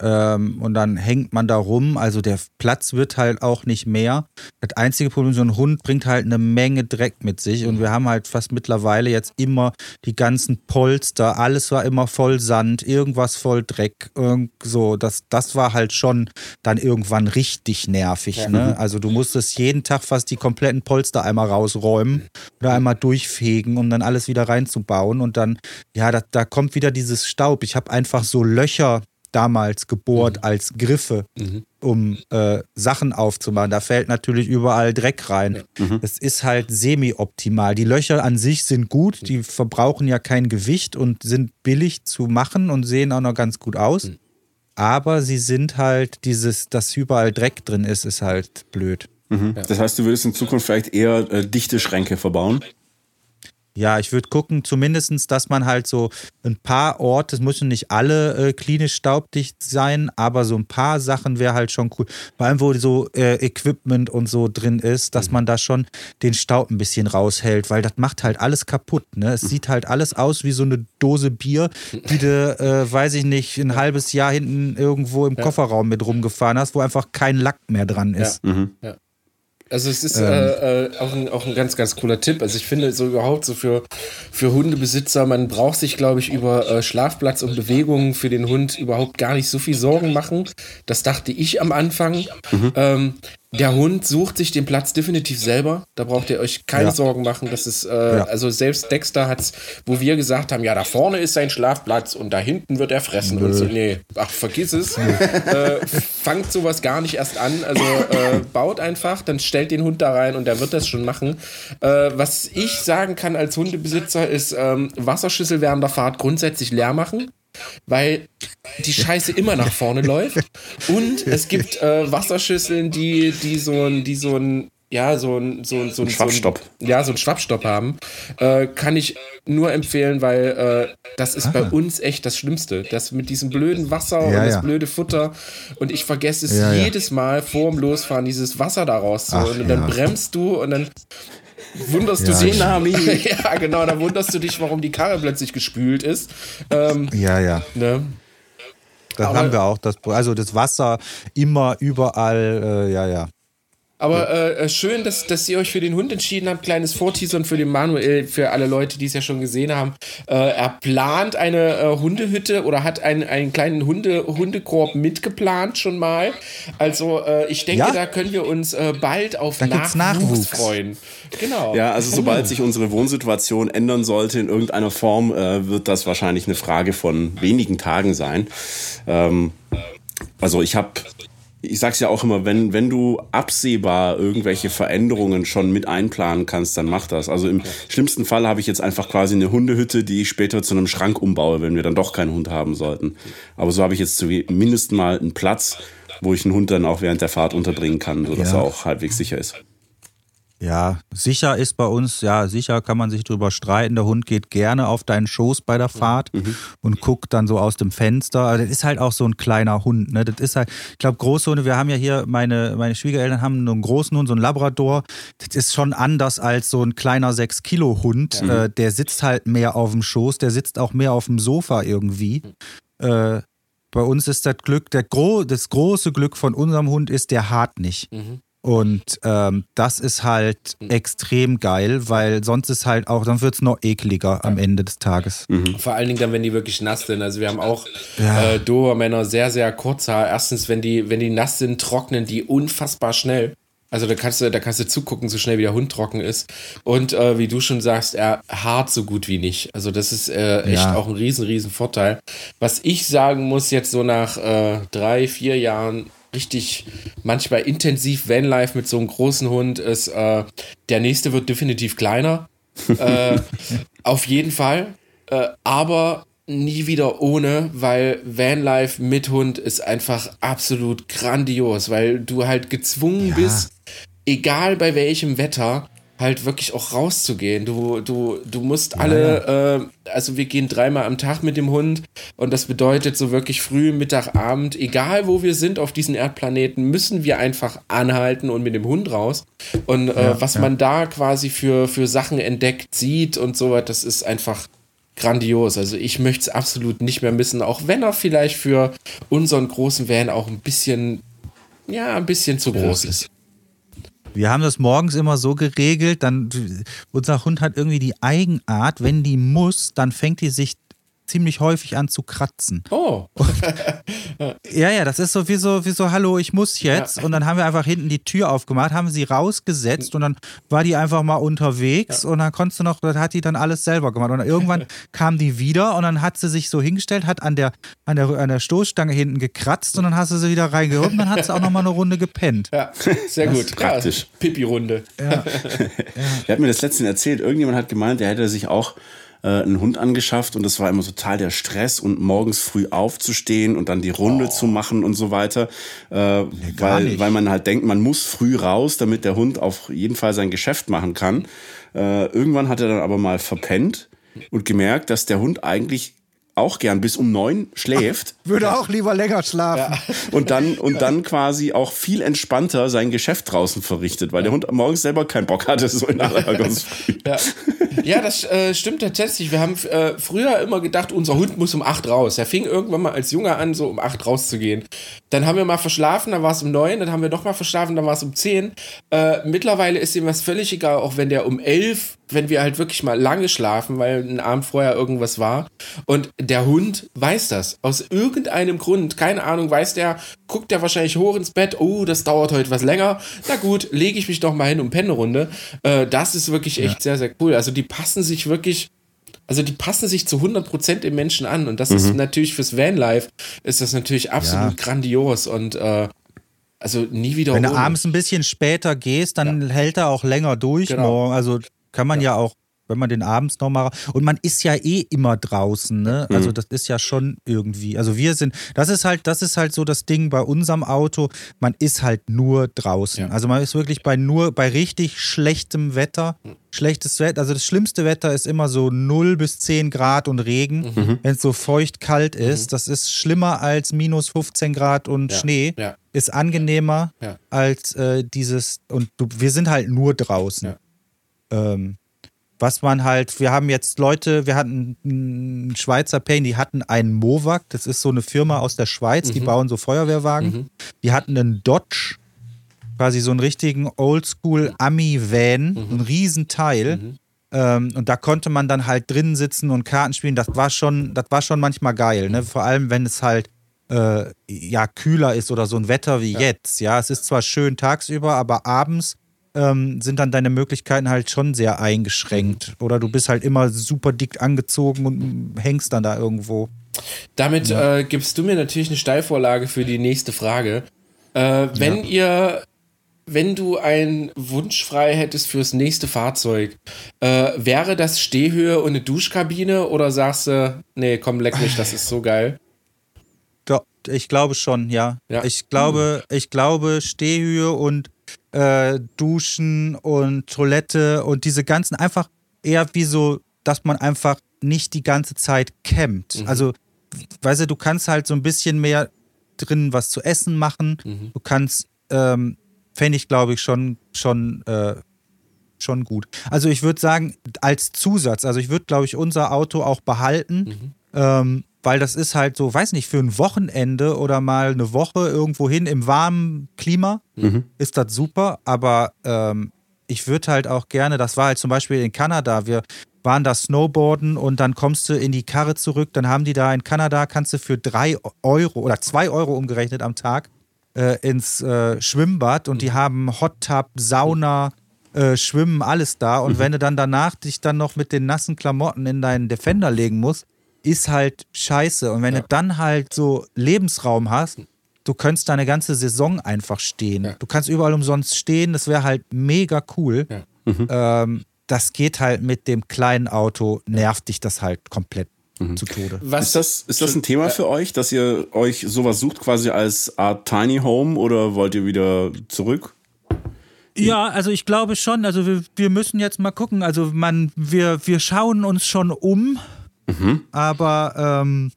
Ähm, und dann hängt man da rum. Also der Platz wird halt auch nicht mehr. Das einzige Problem, so ein Hund bringt halt eine Menge Dreck mit sich. Und wir haben halt fast mittlerweile jetzt immer die ganzen Polster. Alles war immer voll Sand, irgendwas voll Dreck. Irgend so, das, das war halt schon dann irgendwann richtig nervig. Ne? Also du musstest jeden Tag fast die kompletten Polster einmal rausräumen oder einmal durchfegen, um dann alles wieder reinzubauen. Und dann, ja, da, da kommt wieder dieses Staub. Ich habe einfach so Löcher damals gebohrt als Griffe, um äh, Sachen aufzumachen. Da fällt natürlich überall Dreck rein. Das ist halt semi-optimal. Die Löcher an sich sind gut, die verbrauchen ja kein Gewicht und sind billig zu machen und sehen auch noch ganz gut aus. Aber sie sind halt dieses, dass überall Dreck drin ist, ist halt blöd. Das heißt, du würdest in Zukunft vielleicht eher äh, dichte Schränke verbauen? Ja, ich würde gucken, zumindestens, dass man halt so ein paar Orte, es müssen nicht alle äh, klinisch staubdicht sein, aber so ein paar Sachen wäre halt schon cool. Vor allem, wo so äh, Equipment und so drin ist, dass man da schon den Staub ein bisschen raushält, weil das macht halt alles kaputt. Ne? Es sieht halt alles aus wie so eine Dose Bier, die du, äh, weiß ich nicht, ein halbes Jahr hinten irgendwo im Kofferraum mit rumgefahren hast, wo einfach kein Lack mehr dran ist. Also es ist Ähm. äh, äh, auch, ein, auch ein ganz, ganz cooler Tipp. Also ich finde so überhaupt so für, für Hundebesitzer, man braucht sich, glaube ich, über äh, Schlafplatz und Bewegungen für den Hund überhaupt gar nicht so viel Sorgen machen. Das dachte ich am Anfang. Ähm, der Hund sucht sich den Platz definitiv selber. Da braucht ihr euch keine Ja. Sorgen machen. Das ist, äh, Ja. also selbst Dexter hat's, wo wir gesagt haben, ja, da vorne ist sein Schlafplatz und da hinten wird er fressen. Und so, nee, ach, vergiss es. äh, fangt sowas gar nicht erst an. Also äh, baut einfach, dann stellt den Hund da rein und der wird das schon machen. Äh, was ich sagen kann als Hundebesitzer ist, ähm, Wasserschüssel während der Fahrt grundsätzlich leer machen. Weil die Scheiße immer nach vorne läuft. Und es gibt äh, Wasserschüsseln, die, die so ein, die so ein, ja, so ein, so ein, so ein Schwappstopp. So ein, ja, so ein Schwappstopp haben. Äh, kann ich nur empfehlen, weil äh, das ist bei uns echt das Schlimmste. Das mit diesem blöden Wasser Ah. Ja, und das ja. blöde Futter. Und ich vergesse es Ja, jedes Mal vor dem Losfahren, dieses Wasser da rauszuholen. Und dann bremst du und dann wunderst Ja. du dich. Tsunami. (laughs) ja, genau, dann wunderst du dich, warum die Karre plötzlich gespült ist. Ähm, Ja, ja. Ne? Das Aber- haben wir auch. Das, also das Wasser immer, überall, äh, ja, ja. Aber äh, schön, dass, dass ihr euch für den Hund entschieden habt. Kleines Vorteasern für den Manuel, für alle Leute, die es ja schon gesehen haben. Äh, er plant eine äh, Hundehütte oder hat einen, einen kleinen Hunde, Hundekorb mitgeplant schon mal. Also äh, ich denke, Ja. da können wir uns äh, bald auf Da Nachwuchs, Nachwuchs. freuen. Genau. Ja, also sobald sich unsere Wohnsituation ändern sollte in irgendeiner Form, äh, wird das wahrscheinlich eine Frage von wenigen Tagen sein. Ähm, also ich habe, ich sag's ja auch immer, wenn, wenn du absehbar irgendwelche Veränderungen schon mit einplanen kannst, dann mach das. Also im schlimmsten Fall habe ich jetzt einfach quasi eine Hundehütte, die ich später zu einem Schrank umbaue, wenn wir dann doch keinen Hund haben sollten. Aber so habe ich jetzt zumindest mal einen Platz, wo ich einen Hund dann auch während der Fahrt unterbringen kann, sodass Ja. er auch halbwegs sicher ist. Ja, sicher ist bei uns, ja, sicher kann man sich drüber streiten. Der Hund geht gerne auf deinen Schoß bei der Fahrt und guckt dann so aus dem Fenster. Aber das ist halt auch so ein kleiner Hund, ne? Das ist halt, ich glaube, Großhunde, wir haben ja hier, meine, meine Schwiegereltern haben einen großen Hund, so einen Labrador. Das ist schon anders als so ein kleiner 6-Kilo-Hund. Äh, der sitzt halt mehr auf dem Schoß, der sitzt auch mehr auf dem Sofa irgendwie. Äh, bei uns ist das Glück, der gro das große Glück von unserem Hund ist, der hart nicht. Und ähm, das ist halt extrem geil, weil sonst ist halt auch, dann wird es noch ekliger am Ende des Tages. Vor allen Dingen dann, wenn die wirklich nass sind. Also wir haben auch Ja. äh, Dobermänner sehr, sehr kurz Haar. Erstens, wenn die, wenn die nass sind, trocknen die unfassbar schnell. Also da kannst du, da kannst du zugucken, so schnell wie der Hund trocken ist. Und äh, wie du schon sagst, er hart so gut wie nicht. Also das ist äh, echt Ja. auch ein riesen, riesen Vorteil. Was ich sagen muss, jetzt so nach äh, drei, vier Jahren richtig manchmal intensiv Vanlife mit so einem großen Hund ist, äh, der nächste wird definitiv kleiner. (laughs) äh, auf jeden Fall. Äh, aber nie wieder ohne, weil Vanlife mit Hund ist einfach absolut grandios, weil du halt gezwungen bist, egal bei welchem Wetter, halt wirklich auch rauszugehen. Du, du, du musst alle, äh, also wir gehen dreimal am Tag mit dem Hund und das bedeutet so wirklich früh, Mittag, Abend, egal wo wir sind auf diesem Erdplaneten, müssen wir einfach anhalten und mit dem Hund raus. Und äh, was man da quasi für, für Sachen entdeckt, sieht und so was, das ist einfach grandios. Also ich möchte es absolut nicht mehr missen, auch wenn er vielleicht für unseren großen Van auch ein bisschen, ja, ein bisschen zu groß ist. Wir haben das morgens immer so geregelt, dann unser Hund hat irgendwie die Eigenart, wenn die muss, dann fängt die sich ziemlich häufig an zu kratzen. Oh, (laughs) Ja, ja, das ist so wie so, wie so, hallo, ich muss jetzt. Und dann haben wir einfach hinten die Tür aufgemacht, haben sie rausgesetzt und dann war die einfach mal unterwegs und dann konntest du noch, dann hat die dann alles selber gemacht. Und irgendwann (laughs) kam die wieder und dann hat sie sich so hingestellt, hat an der, an der, an der Stoßstange hinten gekratzt und dann hast du sie wieder reingehoben und dann hat sie auch nochmal eine Runde gepennt. ja, sehr gut. praktisch. Ja, Pipi-Runde. (laughs) Ja. Er hat mir das letztens erzählt, irgendjemand hat gemeint, er hätte sich auch äh, einen Hund angeschafft und das war immer total der Stress und morgens früh aufzustehen und dann die Runde zu machen und so weiter, äh, weil, nicht. weil man halt denkt, man muss früh raus, damit der Hund auf jeden Fall sein Geschäft machen kann. Äh, irgendwann hat er dann aber mal verpennt und gemerkt, dass der Hund eigentlich auch gern bis um neun schläft (laughs) Würde auch lieber länger schlafen. und dann und dann quasi auch viel entspannter sein Geschäft draußen verrichtet, weil der Hund morgens selber keinen Bock hatte, so in aller ganz (laughs) früh. Ja, ja das äh, stimmt tatsächlich. Wir haben äh, früher immer gedacht, unser Hund muss um 8 raus. Er fing irgendwann mal als Junge an, so um 8 rauszugehen. Dann haben wir mal verschlafen, dann war es um 9, dann haben wir noch mal verschlafen, dann war es um 10. Äh, mittlerweile ist ihm was völlig egal, auch wenn der um 11, wenn wir halt wirklich mal lange schlafen, weil ein Abend vorher irgendwas war. Und der Hund weiß das. Aus irgendeinem Grund, keine Ahnung, weiß der, guckt der wahrscheinlich hoch ins Bett, oh, das dauert heute was länger. Na gut, lege ich mich doch mal hin und penne Runde. Äh, das ist wirklich echt sehr, sehr cool. Also die passen sich wirklich also die passen sich zu 100% im Menschen an und das ist natürlich fürs Vanlife ist das natürlich absolut grandios und äh, also nie wieder Wenn du abends ein bisschen später gehst, dann hält er auch länger durch Genau. Also kann man ja, auch, wenn man den abends nochmal. Und man ist ja eh immer draußen, ne? Also das ist ja schon irgendwie. Also wir sind, das ist halt, das ist halt so das Ding bei unserem Auto. Man ist halt nur draußen. Ja. Also man ist wirklich bei nur, bei richtig schlechtem Wetter. Schlechtes Wetter, also das schlimmste Wetter ist immer so 0 bis 10 Grad und Regen, Mhm. wenn es so feucht kalt ist. Das ist schlimmer als minus 15 Grad und Ja. Schnee Ja. ist angenehmer Ja. als äh, dieses und du, wir sind halt nur draußen. Ja. Ähm, was man halt, wir haben jetzt Leute, wir hatten einen Schweizer Pain, die hatten einen Movac, das ist so eine Firma aus der Schweiz, die bauen so Feuerwehrwagen. Mhm. Die hatten einen Dodge, quasi so einen richtigen Oldschool Ami-Van, Mhm. ein Riesenteil. Ähm, und da konnte man dann halt drinnen sitzen und Karten spielen. Das war schon, das war schon manchmal geil, ne? Vor allem, wenn es halt äh, ja kühler ist oder so ein Wetter wie jetzt. Ja, es ist zwar schön tagsüber, aber abends ähm, sind dann deine Möglichkeiten halt schon sehr eingeschränkt. Oder du bist halt immer super dick angezogen und hängst dann da irgendwo. Damit äh, gibst du mir natürlich eine Steilvorlage für die nächste Frage. Äh, wenn ihr, wenn du einen Wunsch frei hättest fürs nächste Fahrzeug, äh, wäre das Stehhöhe und eine Duschkabine oder sagst du, nee, komm, leck mich, das ist so geil? Ich glaube schon, ja. Ja. Ich glaube, ich glaube, Stehhöhe und äh, Duschen und Toilette und diese ganzen einfach eher wie so, dass man einfach nicht die ganze Zeit campt. Also, weißt du, du kannst halt so ein bisschen mehr drin was zu essen machen. Du kannst, ähm, fände ich, glaube ich, schon, schon, äh, schon gut. Also ich würde sagen, als Zusatz, also ich würde, glaube ich, unser Auto auch behalten, ähm, weil das ist halt so, weiß nicht, für ein Wochenende oder mal eine Woche irgendwo hin im warmen Klima ist das super, aber ähm, ich würde halt auch gerne, das war halt zum Beispiel in Kanada, wir waren da Snowboarden und dann kommst du in die Karre zurück, dann haben die da in Kanada, kannst du für drei Euro oder zwei Euro umgerechnet am Tag äh, ins äh, Schwimmbad und die haben Hot Tub, Sauna, äh, Schwimmen, alles da. Und wenn du dann danach dich dann noch mit den nassen Klamotten in deinen Defender legen musst, ist halt scheiße. Und wenn du dann halt so Lebensraum hast, du könntest deine ganze Saison einfach stehen. Ja. Du kannst überall umsonst stehen, das wäre halt mega cool. Ja. Ähm, das geht halt mit dem kleinen Auto, nervt dich das halt komplett zu Tode. Was Ist das, ist das ein Thema für euch, dass ihr euch sowas sucht, quasi als Art Tiny Home oder wollt ihr wieder zurück? Ja, also ich glaube schon. Also wir, wir müssen jetzt mal gucken. Also man, wir, wir schauen uns schon um, aber ähm,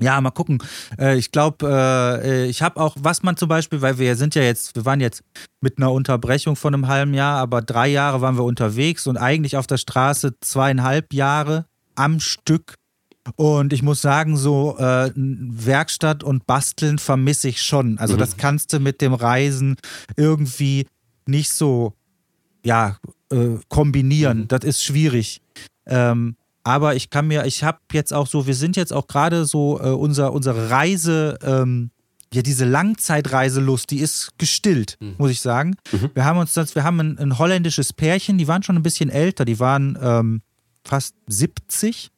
ja, mal gucken. Äh, ich glaube, äh, ich habe auch, was man zum Beispiel, weil wir sind ja jetzt, wir waren jetzt mit einer Unterbrechung von einem halben Jahr, aber drei Jahre waren wir unterwegs und eigentlich auf der Straße zweieinhalb Jahre am Stück. Und ich muss sagen, so äh, Werkstatt und Basteln vermisse ich schon. Also das kannst du mit dem Reisen irgendwie nicht so ja, kombinieren. Das ist schwierig. Ähm, aber ich kann mir, ich habe jetzt auch so, wir sind jetzt auch gerade so, äh, unser, unsere Reise, ähm, ja, diese Langzeitreiselust, die ist gestillt, muss ich sagen. Wir haben uns das, wir haben ein, ein holländisches Pärchen, die waren schon ein bisschen älter, die waren ähm, fast 70.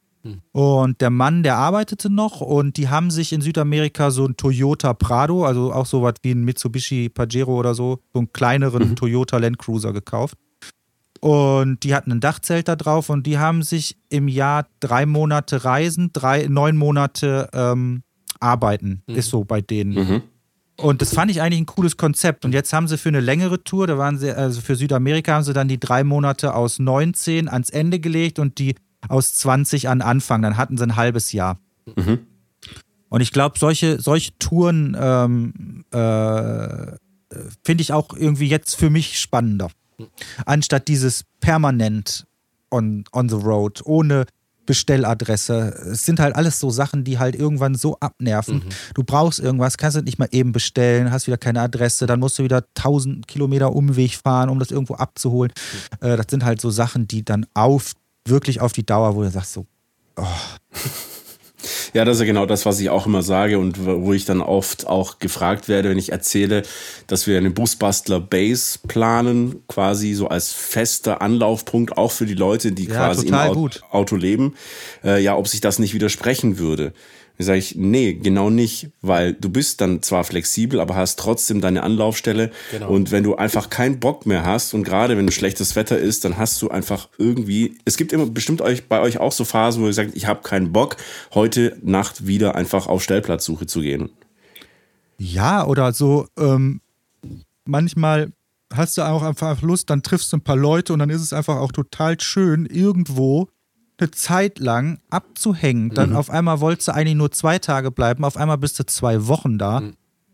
Und der Mann, der arbeitete noch und die haben sich in Südamerika so ein Toyota Prado, also auch so was wie ein Mitsubishi Pajero oder so, so einen kleineren Toyota Land Cruiser gekauft. Und die hatten ein Dachzelt da drauf und die haben sich im Jahr drei Monate reisen, drei, neun Monate ähm, arbeiten, ist so bei denen. Und das fand ich eigentlich ein cooles Konzept. Und jetzt haben sie für eine längere Tour, da waren sie, also für Südamerika haben sie dann die drei Monate aus 19 ans Ende gelegt und die aus 20 an Anfang. Dann hatten sie ein halbes Jahr. Und ich glaube, solche, solche Touren ähm, äh, finde ich auch irgendwie jetzt für mich spannender. Anstatt dieses permanent on, on the road, ohne Bestelladresse. Es sind halt alles so Sachen, die halt irgendwann so abnerven. Du brauchst irgendwas, kannst du nicht mal eben bestellen, hast wieder keine Adresse, dann musst du wieder 1000 Kilometer Umweg fahren, um das irgendwo abzuholen. Äh, das sind halt so Sachen, die dann auf, wirklich auf die Dauer, wo du sagst so, (laughs) Ja, das ist ja genau das, was ich auch immer sage und wo ich dann oft auch gefragt werde, wenn ich erzähle, dass wir eine Busbastler Base planen, quasi so als fester Anlaufpunkt auch für die Leute, die Ja, quasi im total Au gut. Auto leben, äh, ja, ob sich das nicht widersprechen würde. Da sage ich, nee, genau nicht, weil du bist dann zwar flexibel, aber hast trotzdem deine Anlaufstelle. Genau. Und wenn du einfach keinen Bock mehr hast und gerade wenn schlechtes Wetter ist, dann hast du einfach irgendwie, es gibt immer bestimmt euch bei euch auch so Phasen, wo ihr sagt, ich habe keinen Bock, heute Nacht wieder einfach auf Stellplatzsuche zu gehen. Ja, oder so, ähm, manchmal hast du auch einfach Lust, dann triffst du ein paar Leute und dann ist es einfach auch total schön, irgendwo eine Zeit lang abzuhängen. Dann auf einmal wolltest du eigentlich nur zwei Tage bleiben, auf einmal bist du zwei Wochen da,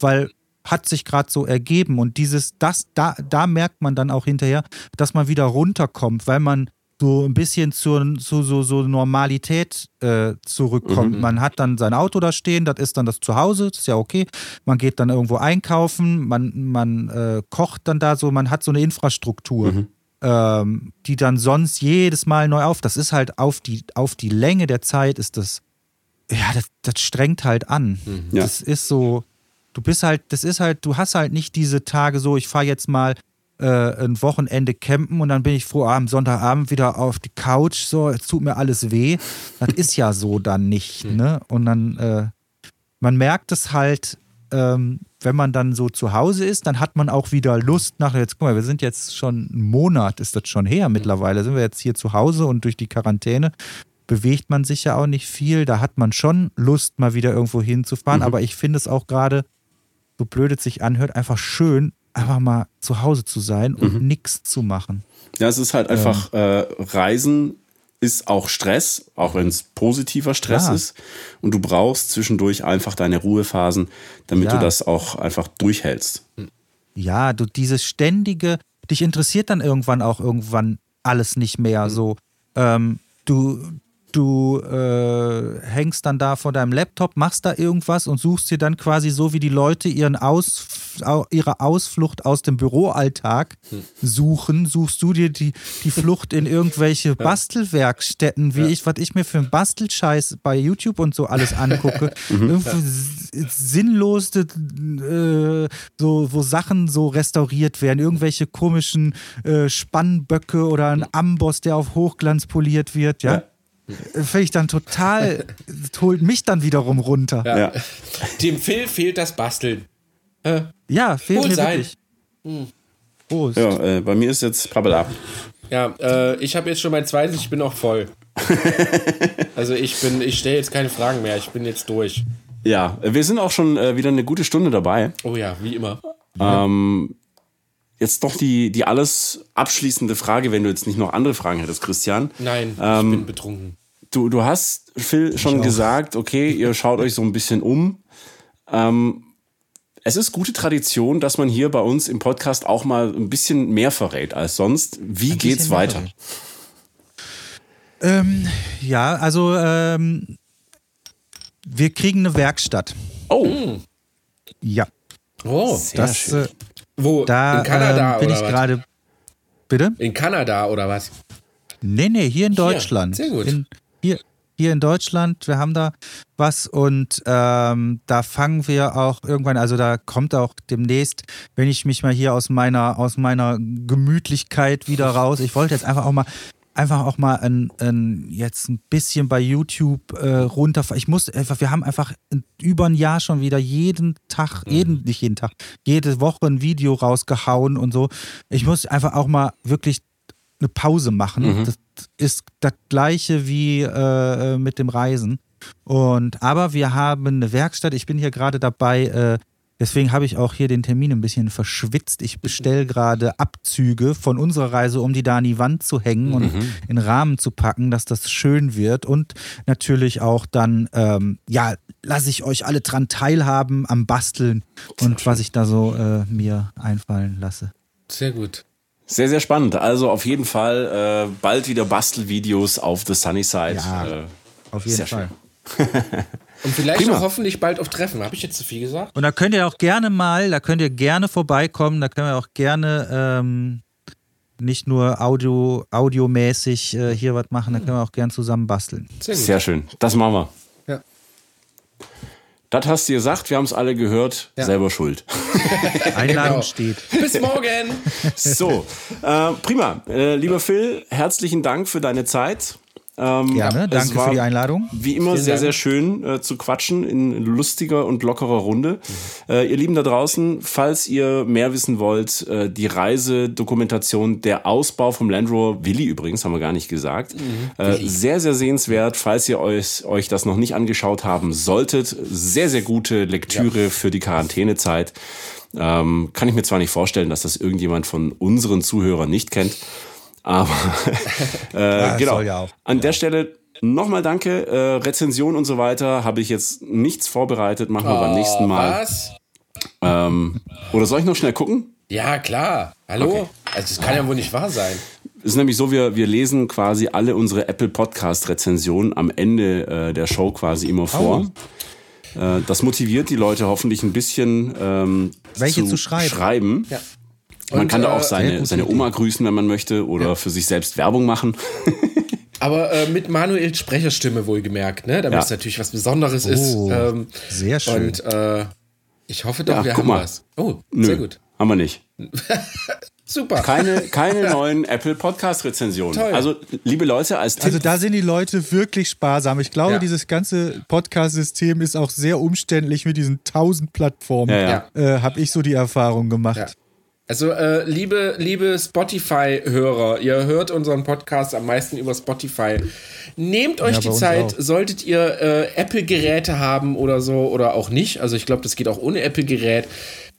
weil hat sich gerade so ergeben und dieses, das, da, da merkt man dann auch hinterher, dass man wieder runterkommt, weil man so ein bisschen zur, zu so, so Normalität äh, zurückkommt. Mhm. Man hat dann sein Auto da stehen, das ist dann das Zuhause, das ist ja okay. Man geht dann irgendwo einkaufen, man, man äh, kocht dann da so, man hat so eine Infrastruktur, Mhm. Ähm, die dann sonst jedes Mal neu auf. Das ist halt auf die, auf die Länge der Zeit ist das, ja, das, das strengt halt an. Ja. Das ist so, du bist halt, das ist halt, du hast halt nicht diese Tage so, ich fahre jetzt mal äh, ein Wochenende campen und dann bin ich froh, am Sonntagabend wieder auf die Couch, so, es tut mir alles weh. Das ist ja so dann nicht, ne? Und dann, äh, man merkt es halt, ähm, wenn man dann so zu Hause ist, dann hat man auch wieder Lust nach, jetzt guck mal, wir sind jetzt schon einen Monat, ist das schon her mittlerweile, sind wir jetzt hier zu Hause und durch die Quarantäne bewegt man sich ja auch nicht viel, da hat man schon Lust, mal wieder irgendwo hinzufahren, aber ich finde es auch gerade, so blöd es sich anhört, einfach schön, einfach mal zu Hause zu sein und nichts zu machen. Ja, es ist halt einfach, äh, Reisen ist auch Stress, auch wenn es positiver Stress Klar. ist. Und du brauchst zwischendurch einfach deine Ruhephasen, damit Ja. du das auch einfach durchhältst. Ja, du dieses ständige, dich interessiert dann irgendwann auch irgendwann alles nicht mehr so. Ähm, du du äh, hängst dann da vor deinem Laptop, machst da irgendwas und suchst dir dann quasi so wie die Leute ihren Aus, au- ihre Ausflucht aus dem Büroalltag suchen, suchst du dir die, die Flucht in irgendwelche (laughs) Bastelwerkstätten, wie ich, was ich mir für einen Bastelscheiß bei YouTube und so alles angucke. (laughs) Irgendwo s- sinnlos, äh, so, wo Sachen so restauriert werden, irgendwelche komischen äh, Spannböcke oder ein Amboss, der auf Hochglanz poliert wird, ja. Finde ich dann total, (laughs) holt mich dann wiederum runter. Ja, Ja. Dem Phil fehlt das Basteln. fehlt Wohl mir sein. wirklich. Prost. Ja, äh, bei mir ist jetzt Pappel ab. Ja, äh, ich habe jetzt schon mein zweites, ich bin auch voll. (laughs) also ich bin, ich stelle jetzt keine Fragen mehr, ich bin jetzt durch. Ja, wir sind auch schon äh, wieder eine gute Stunde dabei. Oh ja, wie immer. Ähm, jetzt doch die, die alles abschließende Frage, wenn du jetzt nicht noch andere Fragen hättest, Christian. Nein, Ähm, ich bin betrunken. Du, du hast, Phil, schon auch. gesagt, okay, ihr schaut euch so ein bisschen um. Ähm, es ist gute Tradition, dass man hier bei uns im Podcast auch mal ein bisschen mehr verrät als sonst. Wie Ein geht's weiter? Ähm, ja, also ähm, wir kriegen eine Werkstatt. Oh, Ja, Oh, sehr das schön. äh, wo? da in Kanada ähm, bin oder ich was? gerade. Bitte? In Kanada oder was? Nee, nee, hier in Deutschland. sehr gut. In, hier, in Deutschland, wir haben da was und ähm, da fangen wir auch irgendwann, also da kommt auch demnächst, wenn ich mich mal hier aus meiner, aus meiner Gemütlichkeit wieder raus, ich wollte jetzt einfach auch mal einfach auch mal ein, ein, jetzt ein bisschen bei YouTube äh, runterfahren. Ich muss einfach, wir haben einfach über ein Jahr schon wieder jeden Tag, jeden, nicht jeden Tag, jede Woche ein Video rausgehauen und so. Ich muss einfach auch mal wirklich eine Pause machen. Das ist das gleiche wie äh, äh, mit dem Reisen. Und aber wir haben eine Werkstatt. Ich bin hier gerade dabei. Äh, deswegen habe ich auch hier den Termin ein bisschen verschwitzt. Ich bestelle gerade Abzüge von unserer Reise, um die da an die Wand zu hängen und in den Rahmen zu packen, dass das schön wird. Und natürlich auch dann, ähm, ja, lasse ich euch alle dran teilhaben am Basteln und was ich da so äh, mir einfallen lasse. Sehr gut. Sehr, sehr spannend. Also auf jeden Fall äh, bald wieder Bastelvideos auf The Sunny Side. Ja, äh, Auf jeden Sehr Fall. (laughs) Und vielleicht Prima. auch hoffentlich bald auf Treffen. Habe ich jetzt zu viel gesagt? Und da könnt ihr auch gerne mal, da könnt ihr gerne vorbeikommen, da können wir auch gerne ähm, nicht nur Audio, audiomäßig äh, hier was machen, da können wir auch gerne zusammen basteln. Sehr. Sehr schön. Das machen wir. Ja. Das hast du gesagt, wir haben es alle gehört, Ja. selber schuld. (laughs) Einladung Genau. steht. Bis morgen. So, äh, prima. Äh, lieber Phil, herzlichen Dank für deine Zeit. Ähm, Gerne, danke war für die Einladung. Wie immer Vielen sehr, Dank. sehr schön äh, zu quatschen in lustiger und lockerer Runde. Äh, ihr Lieben da draußen, falls ihr mehr wissen wollt, äh, die Reisedokumentation, der Ausbau vom Land Rover, Willi übrigens, haben wir gar nicht gesagt, äh, sehr, sehr sehenswert. Falls ihr euch, euch das noch nicht angeschaut haben solltet, sehr, sehr gute Lektüre für die Quarantänezeit. Ähm, kann ich mir zwar nicht vorstellen, dass das irgendjemand von unseren Zuhörern nicht kennt, aber (laughs) äh, genau. soll ja auch. An der Stelle nochmal danke. Äh, Rezension und so weiter habe ich jetzt nichts vorbereitet. Machen wir beim nächsten Mal. Oh, Was? Ähm, oder soll ich noch schnell gucken? Ja, klar. Hallo? Okay. Also, das kann ja wohl nicht wahr sein. Es ist nämlich so, wir, wir lesen quasi alle unsere Apple Podcast Rezensionen am Ende äh, der Show quasi immer vor. Oh. Äh, das motiviert die Leute hoffentlich ein bisschen ähm, Welche zu, zu schreiben. schreiben. Ja. Man kann da auch äh, seine, seine Oma grüßen, wenn man möchte, oder ja. für sich selbst Werbung machen. (laughs) Aber äh, mit Manuels Sprecherstimme wohlgemerkt, ne? Damit ja. es natürlich was Besonderes oh, ist. Ähm, sehr schön. Und äh, ich hoffe doch, ja, wir haben mal. was. Oh, Nö, sehr gut. Haben wir nicht. (laughs) Super. Keine, keine (laughs) neuen Apple Podcast Rezensionen. Also, liebe Leute, als Tipp. Also, da sind die Leute wirklich sparsam. Ich glaube, ja. dieses ganze Podcast-System ist auch sehr umständlich mit diesen tausend Plattformen. Ja, ja. Äh, Habe ich so die Erfahrung gemacht. Also, äh, liebe, liebe Spotify-Hörer, ihr hört unseren Podcast am meisten über Spotify. Nehmt euch ja, die Zeit, auch. solltet ihr äh, Apple-Geräte haben oder so oder auch nicht. Also, ich glaube, das geht auch ohne Apple-Gerät.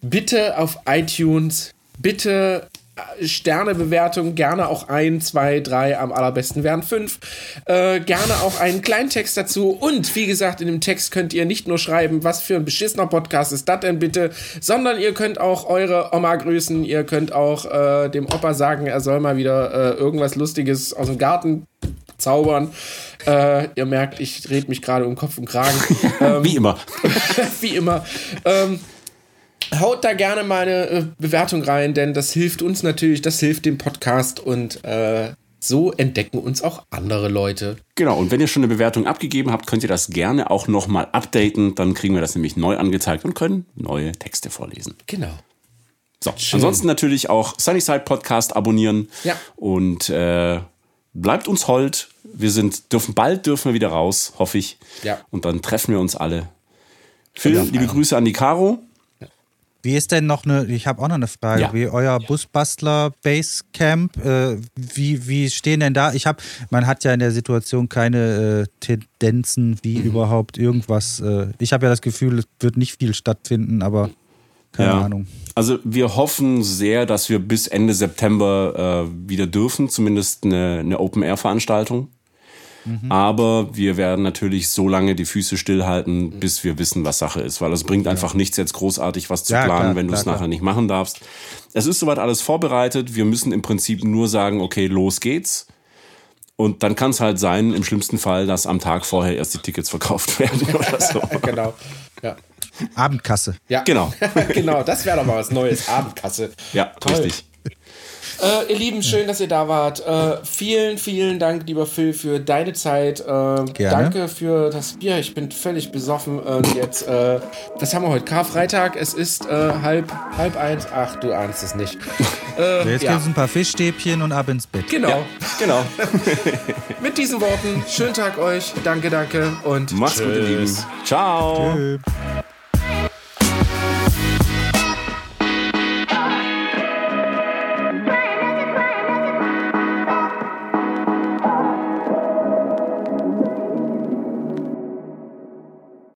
Bitte auf iTunes, bitte Sternebewertung, gerne auch ein, zwei, drei, am allerbesten wären fünf. Äh, gerne auch einen kleinen Text dazu. Und wie gesagt, in dem Text könnt ihr nicht nur schreiben, was für ein beschissener Podcast ist das denn bitte, sondern ihr könnt auch eure Oma grüßen. Ihr könnt auch äh, dem Opa sagen, er soll mal wieder äh, irgendwas Lustiges aus dem Garten zaubern. Äh, ihr merkt, ich rede mich gerade um Kopf und Kragen. (laughs) Ähm, wie immer. (laughs) wie immer. Ähm, haut da gerne mal eine äh, Bewertung rein, denn das hilft uns natürlich, das hilft dem Podcast und äh, so entdecken uns auch andere Leute. Genau, und wenn ihr schon eine Bewertung abgegeben habt, könnt ihr das gerne auch nochmal updaten. Dann kriegen wir das nämlich neu angezeigt und können neue Texte vorlesen. Genau. So, Schön. ansonsten natürlich auch Sunnyside Podcast abonnieren. Ja. Und äh, bleibt uns hold. Wir sind, dürfen bald dürfen wir wieder raus, hoffe ich. Ja. Und dann treffen wir uns alle. Phil, ja. liebe Grüße an die Caro. Wie ist denn noch eine, ich habe auch noch eine Frage, ja. wie euer Busbastler Basecamp, äh, wie, wie stehen denn da? Ich habe, man hat ja in der Situation keine äh, Tendenzen, wie mhm. überhaupt irgendwas. Äh, ich habe ja das Gefühl, es wird nicht viel stattfinden, aber keine ja. Ahnung. Also wir hoffen sehr, dass wir bis Ende September äh, wieder dürfen, zumindest eine, eine Open-Air-Veranstaltung. Mhm. Aber wir werden natürlich so lange die Füße stillhalten, bis wir wissen, was Sache ist. Weil es bringt einfach ja. nichts, jetzt großartig was zu ja, planen, klar, wenn du es nachher klar. nicht machen darfst. Es ist soweit alles vorbereitet. Wir müssen im Prinzip nur sagen, okay, los geht's. Und dann kann es halt sein, im schlimmsten Fall, dass am Tag vorher erst die Tickets verkauft (laughs) werden oder so. (laughs) genau. Ja. Abendkasse. Ja, genau. (laughs) genau, das wäre doch mal was Neues. Abendkasse. Ja, Toll. richtig. Äh, ihr Lieben, schön, dass ihr da wart. Äh, vielen, vielen Dank, lieber Phil, für deine Zeit. Äh, danke für das Bier. Ich bin völlig besoffen. Und jetzt, äh, was haben wir heute? Karfreitag. Es ist äh, halb, halb eins. Ach, du ahnst es nicht. (laughs) Äh, jetzt ja. gibt es ein paar Fischstäbchen und ab ins Bett. Genau. Ja, genau. (laughs) Mit diesen Worten, schönen Tag euch. Danke, danke und Macht's gut, ihr Lieben. Ciao. Tschö.